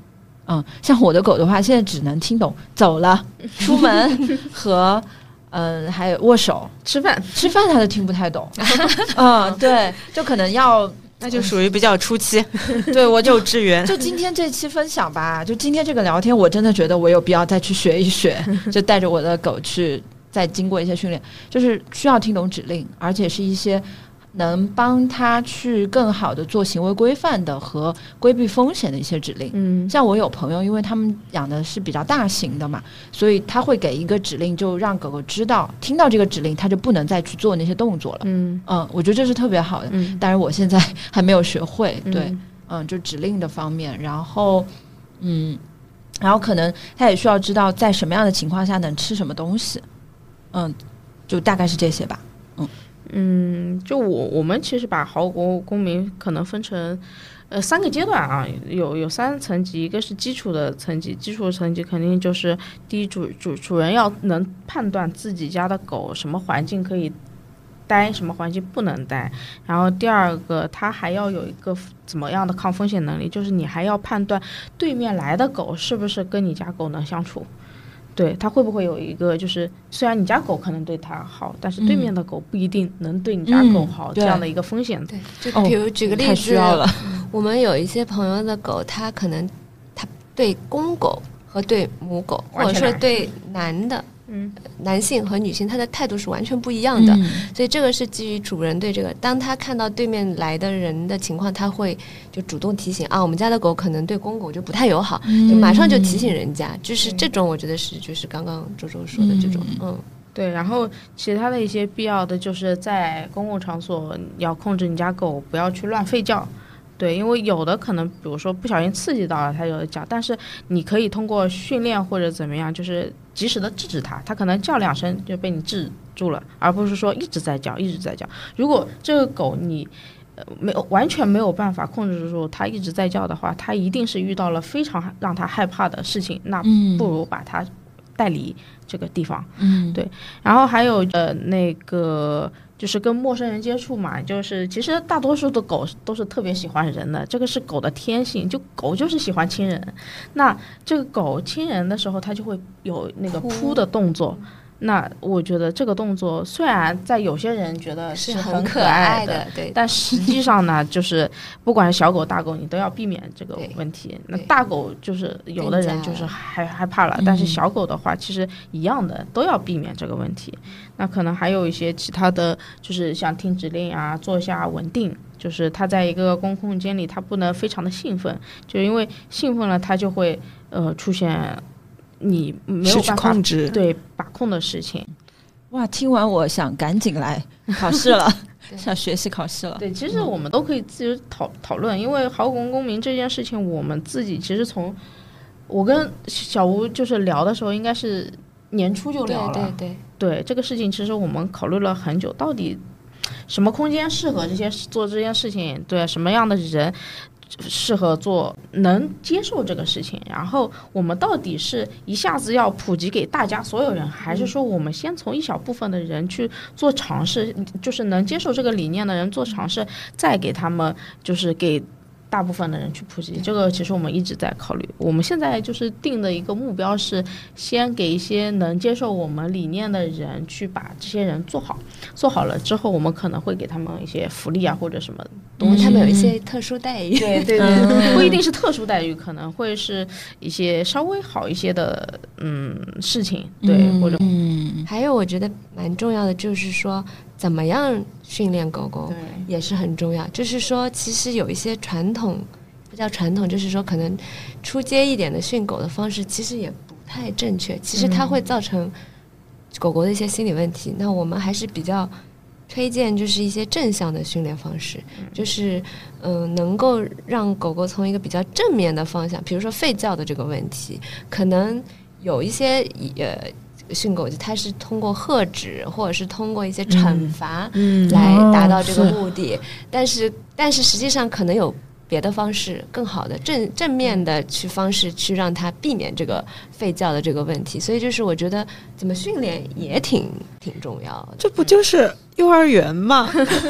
嗯，像我的狗的话，现在只能听懂走了、出门和嗯，还有握手、吃饭、吃饭，它都听不太懂。嗯，对，就可能要，那就属于比较初期。对，我就支援。就今天这期分享吧，就今天这个聊天，我真的觉得我有必要再去学一学，就带着我的狗去再经过一些训练，就是需要听懂指令，而且是一些。能帮他去更好的做行为规范的和规避风险的一些指令。嗯像我有朋友，因为他们养的是比较大型的嘛，所以他会给一个指令，就让狗狗知道，听到这个指令，它就不能再去做那些动作了。嗯嗯，我觉得这是特别好的。嗯，当然，我现在还没有学会。对，嗯嗯，就指令的方面，然后，嗯，然后可能他也需要知道在什么样的情况下能吃什么东西。嗯，就大概是这些吧。嗯，嗯就我我们其实把豪国公民可能分成呃三个阶段啊，有有三层级，一个是基础的层级，基础的层级肯定就是第一主主主人要能判断自己家的狗什么环境可以待，什么环境不能待，然后第二个它还要有一个怎么样的抗风险能力，就是你还要判断对面来的狗是不是跟你家狗能相处。对它会不会有一个，就是虽然你家狗可能对它好，但是对面的狗不一定能对你家狗好，嗯这样的一个风险。对，就哦比如举个例太子，需要了。我们有一些朋友的狗，它可能它对公狗和对母狗，或者说对男的嗯。男性和女性，他的态度是完全不一样的。嗯。所以这个是基于主人对这个，当他看到对面来的人的情况，他会就主动提醒啊，我们家的狗可能对公狗就不太友好，就马上就提醒人家。就是这种，我觉得是就是刚刚周周说的这种，嗯，对，然后其他的一些必要的，就是在公共场所要控制你家狗不要去乱吠叫。对，因为有的可能，比如说不小心刺激到了它有的叫，但是你可以通过训练或者怎么样，就是及时的制止它，它可能叫两声就被你制住了，而不是说一直在叫，一直在叫。如果这个狗你呃没有完全没有办法控制住它一直在叫的话，它一定是遇到了非常让它害怕的事情，那嗯不如把它带离这个地方。嗯对然后还有呃那个就是跟陌生人接触嘛，就是其实大多数的狗都是特别喜欢人的，这个是狗的天性，就狗就是喜欢亲人。那这个狗亲人的时候，它就会有那个扑扑的动作。那我觉得这个动作虽然在有些人觉得是很可爱的，对，但实际上呢，就是不管是小狗大狗，你都要避免这个问题。那大狗就是有的人就是害害怕了，但是嗯小狗的话，其实一样的都要避免这个问题。那可能还有一些其他的，就是像听指令啊，坐下稳定。就是它在一个公共空间里，它不能非常的兴奋，就因为兴奋了，它就会呃出现你没有失去办法控制。对把控的事情。哇，听完我想赶紧来考试了，想学习考试了。对，其实我们都可以自己讨讨论，因为豪国公民这件事情，我们自己其实从我跟小吴就是聊的时候，应该是年初就聊了。对对对，对这个事情，其实我们考虑了很久，到底什么空间适合这些做这件事情？对，什么样的人适合做，能接受这个事情？然后我们到底是一下子要普及给大家所有人，还是说我们先从一小部分的人去做尝试，就是能接受这个理念的人做尝试，再给他们就是给。大部分的人去普及，这个其实我们一直在考虑。我们现在就是定的一个目标是，先给一些能接受我们理念的人去把这些人做好，做好了之后，我们可能会给他们一些福利啊或者什么东西。他们有一些特殊待遇，对对对，不一定是特殊待遇，可能会是一些稍微好一些的嗯事情，对，或者嗯，还有我觉得蛮重要的，就是说怎么样训练狗狗也是很重要。就是说，其实有一些传统，不叫传统，就是说可能出街一点的训狗的方式，其实也不太正确。其实它会造成狗狗的一些心理问题。那我们还是比较推荐，就是一些正向的训练方式，就是嗯、呃能够让狗狗从一个比较正面的方向，比如说吠叫的这个问题，可能有一些呃。训狗它是通过喝止，或者是通过一些惩罚，嗯。来达到哦这个目的。但是，但是实际上可能有别的方式，更好的正正面的去方式去让他避免这个吠叫的这个问题。所以，就是我觉得怎么训练也挺挺重要的。这不就是幼儿园吗？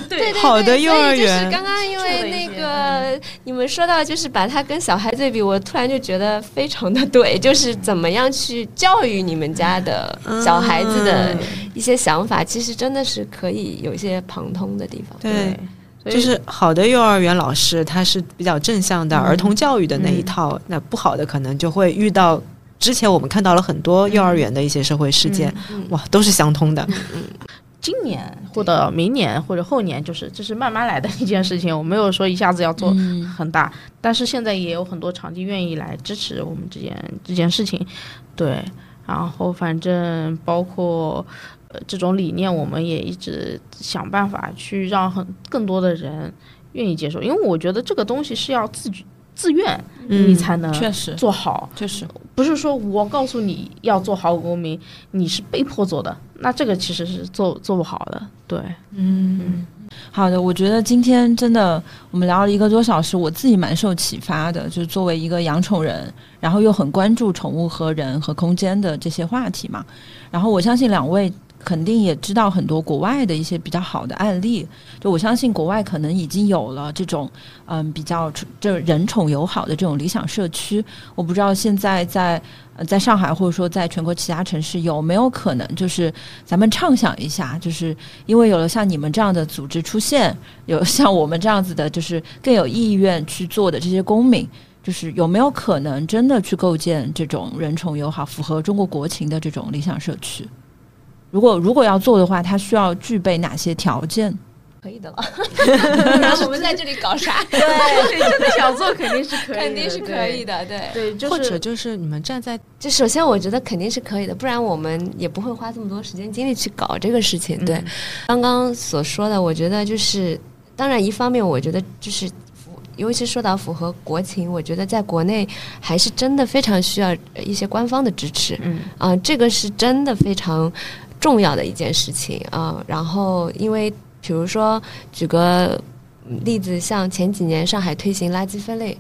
对 对 好的幼儿园就是园刚刚因为那个你们说到，就是把它跟小孩对比，我突然就觉得非常的对，就是怎么样去教育你们家的小孩子的嗯一些想法，其实真的是可以有一些旁通的地方。对，就是好的幼儿园老师，他是比较正向的儿童教育的那一套，那不好的可能就会遇到。之前我们看到了很多幼儿园的一些社会事件，嗯哇，都是相通的。今年或者明年或者后年，就是这是慢慢来的一件事情，我没有说一下子要做嗯。很大，但是现在也有很多场地愿意来支持我们这件这件事情，对，然后反正包括呃这种理念，我们也一直想办法去让很更多的人愿意接受，因为我觉得这个东西是要自己自愿，嗯你才能确实做好，确实，不是说我告诉你要做好公民，你是被迫做的，那这个其实是做做不好的，对。嗯。好的，我觉得今天真的我们聊了一个多小时，我自己蛮受启发的。就是作为一个养宠人，然后又很关注宠物和人和空间的这些话题嘛。然后我相信两位肯定也知道很多国外的一些比较好的案例。就我相信国外可能已经有了这种嗯比较这人宠友好的这种理想社区。我不知道现在在在上海或者说在全国其他城市有没有可能，就是咱们畅想一下，就是因为有了像你们这样的组织出现，有像我们这样子的，就是更有意愿去做的这些公民。就是有没有可能真的去构建这种人宠友好、符合中国国情的这种理想社区？如果如果要做的话，它需要具备哪些条件？可以的了。然后我们在这里搞啥？对，真的想做肯定是可以的，肯定是可以的，对。对，就是或者就是你们站在就首先，我觉得肯定是可以的，不然我们也不会花这么多时间精力去搞这个事情。对，刚刚所说的，我觉得就是，当然一方面，我觉得就是。尤其说到符合国情，我觉得在国内还是真的非常需要一些官方的支持。嗯啊、这个是真的非常重要的一件事情啊、然后，因为比如说举个例子，像前几年上海推行垃圾分类。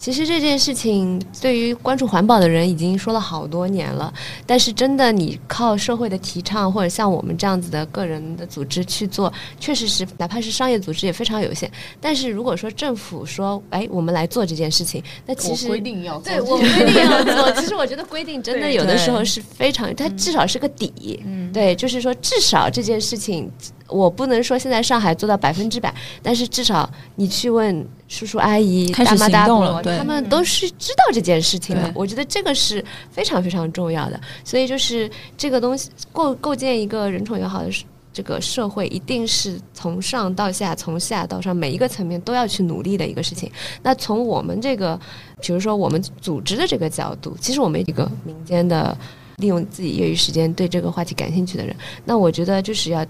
其实这件事情对于关注环保的人已经说了好多年了，但是真的你靠社会的提倡，或者像我们这样子的个人的组织去做，确实是哪怕是商业组织也非常有限。但是如果说政府说，哎，我们来做这件事情，那其实规定要对我们规定要做，其实我觉得规定真的有的时候是非常，它至少是个底。嗯，对，就是说至少这件事情，我不能说现在上海做到百分之百，但是至少你去问叔叔阿姨、开始大妈大伯他们都是知道这件事情的。我觉得这个是非常非常重要的。所以就是这个东西构构建一个人宠友好的这个社会，一定是从上到下、从下到上每一个层面都要去努力的一个事情。那从我们这个，比如说我们组织的这个角度，其实我们一个民间的。利用自己业余时间对这个话题感兴趣的人，那我觉得就是要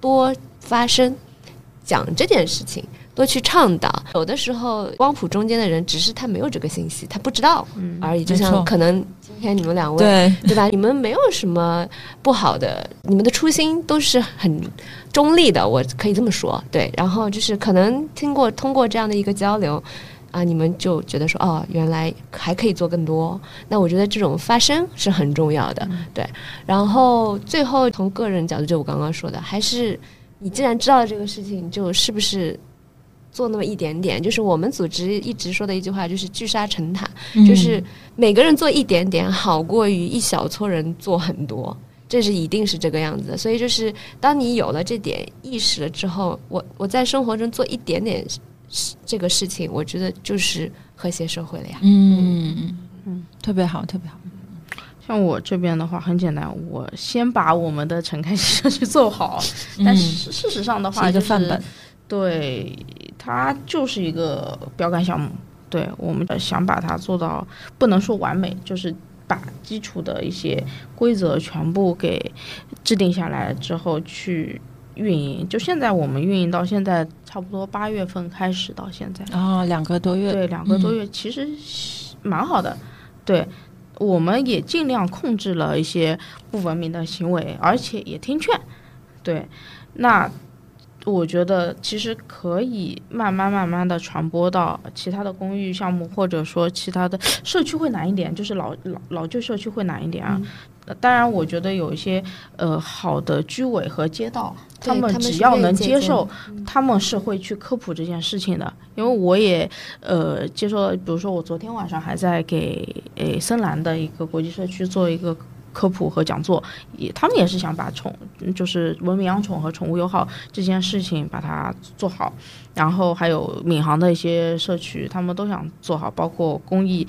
多发声，讲这件事情，多去倡导。有的时候光谱中间的人，只是他没有这个信息，他不知道嗯而已。就像可能今天你们两位对，对吧？你们没有什么不好的，你们的初心都是很中立的，我可以这么说。对，然后就是可能听过通过这样的一个交流。啊，你们就觉得说，哦，原来还可以做更多。那我觉得这种发声是很重要的，对。然后最后从个人角度，就我刚刚说的，还是你既然知道了这个事情，就是不是做那么一点点？就是我们组织一直说的一句话，就是聚沙成塔。嗯就是每个人做一点点，好过于一小撮人做很多，这是一定是这个样子的。所以就是当你有了这点意识了之后，我我在生活中做一点点这个事情，我觉得就是和谐社会了呀。嗯嗯嗯，特别好，特别好。像我这边的话很简单，我先把我们的陈开心社区做好，但事实上的话、嗯是一，个范本。对，它就是一个标杆项目。对我们想把它做到，不能说完美，就是把基础的一些规则全部给制定下来之后去运营。就现在我们运营到现在，差不多八月份开始到现在，哦，两个多月，对，两个多月，其实蛮好的。对，我们也尽量控制了一些不文明的行为，而且也听劝。对，那我觉得其实可以慢慢慢慢的传播到其他的公寓项目，或者说其他的社区会难一点，就是老老老旧社区会难一点啊。呃当然，我觉得有一些呃好的居委和街道，他们只要能接受的，他们是会去科普这件事情的。因为我也呃接受，比如说我昨天晚上还在给诶森兰的一个国际社区做一个。科普和讲座，也他们也是想把宠，就是文明养宠和宠物友好这件事情把它做好，然后还有闵行的一些社区，他们都想做好，包括公益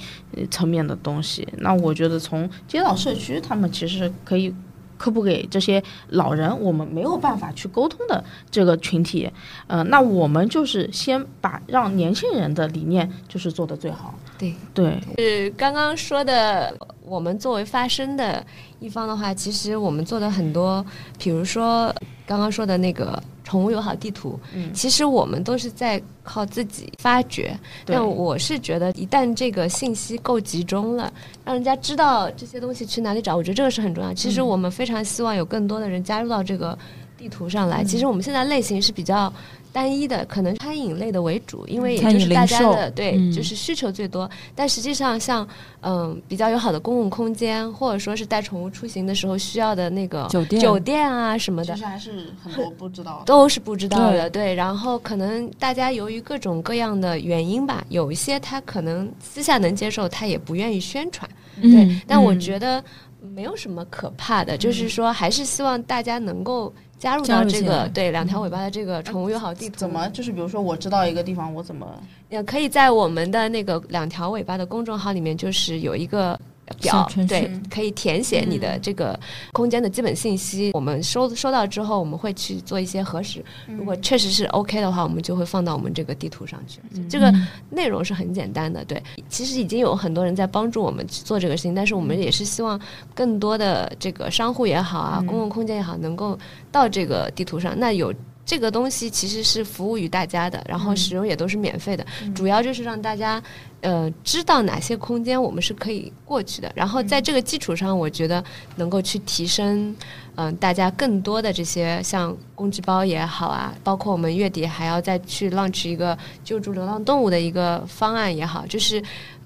层面的东西。那我觉得从街道社区，他们其实可以科普给这些老人我们没有办法去沟通的这个群体，呃，那我们就是先把让年轻人的理念就是做得最好。对对，是刚刚说的，我们作为发声的一方的话，其实我们做的很多，比如说刚刚说的那个宠物友好地图，嗯其实我们都是在靠自己发掘。对但我是觉得，一旦这个信息够集中了，让人家知道这些东西去哪里找，我觉得这个是很重要。其实我们非常希望有更多的人加入到这个地图上来。其实我们现在类型是比较。单一的可能餐饮类的为主，因为也就是大家的对，嗯就是需求最多。但实际上，像嗯比较友好的公共空间，或者说是带宠物出行的时候需要的那个酒店酒店啊什么的，其实还是很多不知道 都是不知道的。对，然后可能大家由于各种各样的原因吧，有一些他可能私下能接受，他也不愿意宣传。对，嗯但我嗯觉得没有什么可怕的，就是说还是希望大家能够加入到这个对两条尾巴的这个宠物友好地图。怎么就是比如说我知道一个地方，我怎么也可以在我们的那个两条尾巴的公众号里面，就是有一一个表对，可以填写你的这个空间的基本信息。我们收收到之后，我们会去做一些核实。如果确实是 OK 的话，我们就会放到我们这个地图上去。这个内容是很简单的，对，其实已经有很多人在帮助我们去做这个事情，但是我们也是希望更多的这个商户也好啊，公共空间也好，能够到这个地图上。那有。这个东西其实是服务于大家的，然后使用也都是免费的，主要就是让大家呃知道哪些空间我们是可以过去的，然后在这个基础上，我觉得能够去提升嗯、大家更多的这些像工具包也好啊，包括我们月底还要再去 launch 一个救助流浪动物的一个方案也好，就是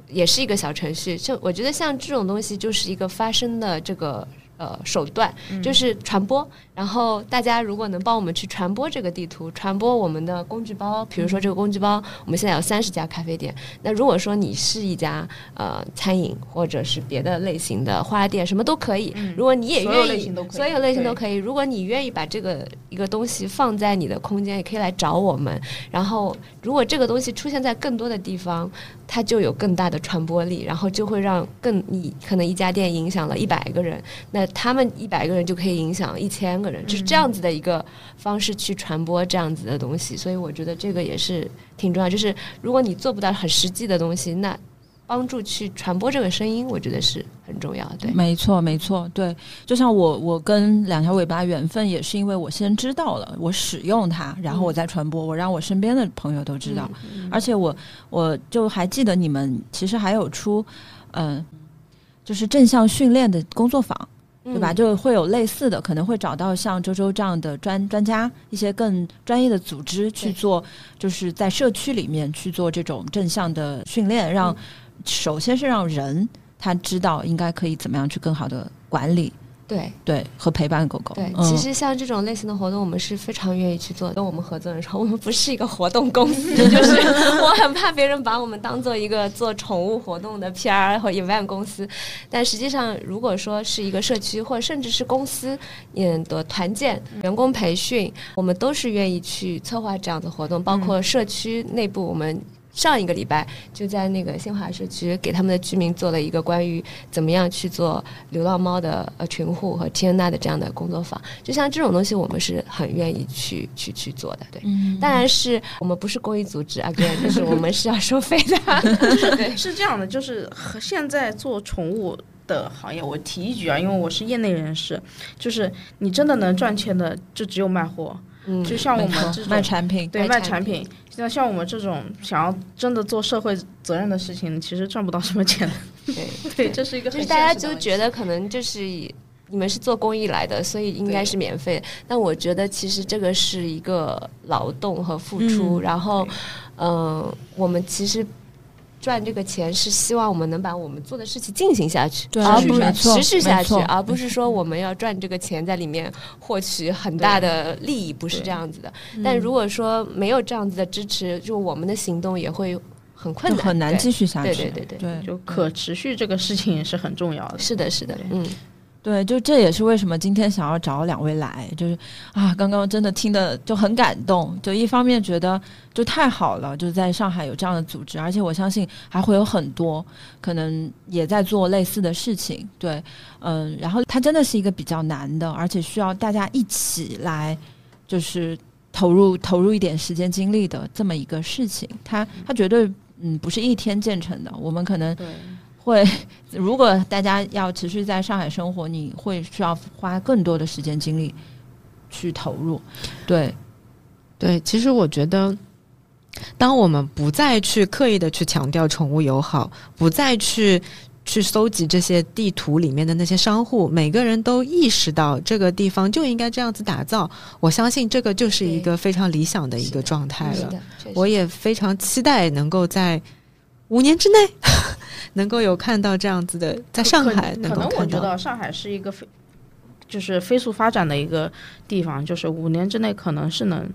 也是一个小程序。就我觉得像这种东西就是一个发声的这个。呃，手段就是传播，然后大家如果能帮我们去传播这个地图，传播我们的工具包，比如说这个工具包，我们现在有三十家咖啡店。那如果说你是一家呃餐饮或者是别的类型的花店，什么都可以。如果你也愿意所有类型都可以。如果你愿意把这个一个东西放在你的空间，也可以来找我们。然后，如果这个东西出现在更多的地方，它就有更大的传播力，然后就会让更你可能一家店影响了一百个人，那他们一百个人就可以影响一千个人，就是这样子的一个方式去传播这样子的东西。所以我觉得这个也是挺重要。就是如果你做不到很实际的东西，那帮助去传播这个声音，我觉得是很重要的。对，没错，没错，对，就像我，我跟两条尾巴缘分也是因为我先知道了，我使用它，然后我再传播，我让我身边的朋友都知道，而且我我就还记得你们其实还有出，嗯、就是正向训练的工作坊，对吧？嗯。就会有类似的，可能会找到像周周这样的专专家，一些更专业的组织去做，就是在社区里面去做这种正向的训练，嗯。让首先是让人他知道应该可以怎么样去更好的管理，对。对和陪伴狗狗。对，嗯其实像这种类型的活动，我们是非常愿意去做的。跟我们合作的时候，我们不是一个活动公司，就是我很怕别人把我们当做一个做宠物活动的 PR 或 event 公司。但实际上，如果说是一个社区或甚至是公司嗯的团建、员工培训，我们都是愿意去策划这样的活动，包括社区内部我们。上一个礼拜就在那个新华社区给他们的居民做了一个关于怎么样去做流浪猫的呃群护和 N I 的这样的工作坊。就像这种东西，我们是很愿意去去去做的。对，嗯当然是我们不是公益组织啊，对，就是我们是要收费的。对，是这样的，就是和现在做宠物的行业，我提一句啊，因为我是业内人士，就是你真的能赚钱的，就只有卖货，嗯，就像我们这种卖产品，对卖卖产品产品，像像我们这种想要真的做社会责任的事情，其实赚不到什么钱。对，对，这是一个很就是大家就觉得可能就是以你们是做公益来的，所以应该是免费。但我觉得其实这个是一个劳动和付出，嗯然后，嗯、我们其实。赚这个钱是希望我们能把我们做的事情进行下去，对而不是持续下去，而不是说我们要赚这个钱在里面获取很大的利益，不是这样子的。但如果说没有这样子的支持，就我们的行动也会很困难，很难对。继续下去。对对对对对，就可持续这个事情也是很重要的。是的，是的，嗯，对，就这也是为什么今天想要找两位来，就是啊，刚刚真的听的就很感动，就一方面觉得就太好了，就在上海有这样的组织，而且我相信还会有很多可能也在做类似的事情，对，嗯，然后它真的是一个比较难的，而且需要大家一起来，就是投入投入一点时间精力的这么一个事情，它它绝对嗯不是一天建成的，我们可能。对。会，如果大家要持续在上海生活，你会需要花更多的时间精力去投入。对，对，其实我觉得，当我们不再去刻意的去强调宠物友好，不再去去搜集这些地图里面的那些商户，每个人都意识到这个地方就应该这样子打造，我相信这个就是一个非常理想的一个状态了。我也非常期待能够在。五年之内 能够有看到这样子的，在上海能可能我觉得上海是一个飞，就是飞速发展的一个地方，就是五年之内可能是能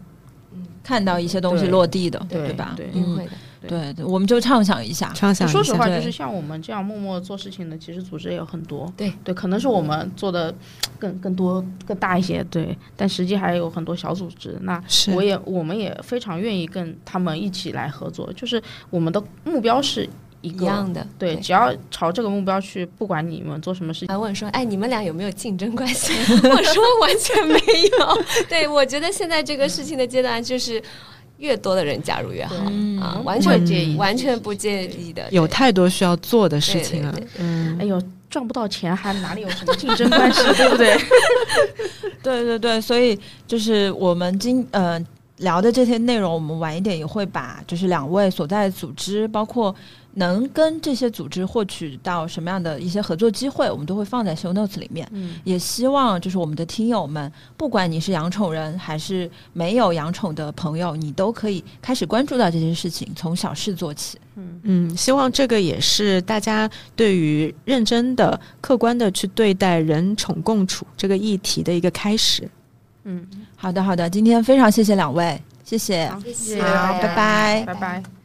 看到一些东西落地的，对吧？对，嗯，对，我们就畅想一下，畅想。说实话，就是像我们这样默默做事情的，其实组织也有很多。对，对，可能是我们做的更更多、更大一些。对，但实际还有很多小组织。那我也，我们也非常愿意跟他们一起来合作。就是我们的目标是一样的。对，只要朝这个目标去，不管你们做什么事情。还问说，哎，你们俩有没有竞争关系？我说完全没有。对，我觉得现在这个事情的阶段就是。越多的人加入越好啊！完全介意，完全不介意的。有太多需要做的事情了。嗯，哎呦，赚不到钱还哪里有什么竞争关系，对不对？对对对，所以就是我们今呃聊的这些内容，我们晚一点也会把就是两位所在的组织，包括。能跟这些组织获取到什么样的一些合作机会，我们都会放在 show notes 里面。嗯，也希望就是我们的听友们，不管你是养宠人还是没有养宠的朋友，你都可以开始关注到这些事情，从小事做起。嗯嗯，希望这个也是大家对于认真的、客观的去对待人宠共处这个议题的一个开始。嗯，好的好的，今天非常谢谢两位，谢谢，谢谢，好，拜拜，拜拜。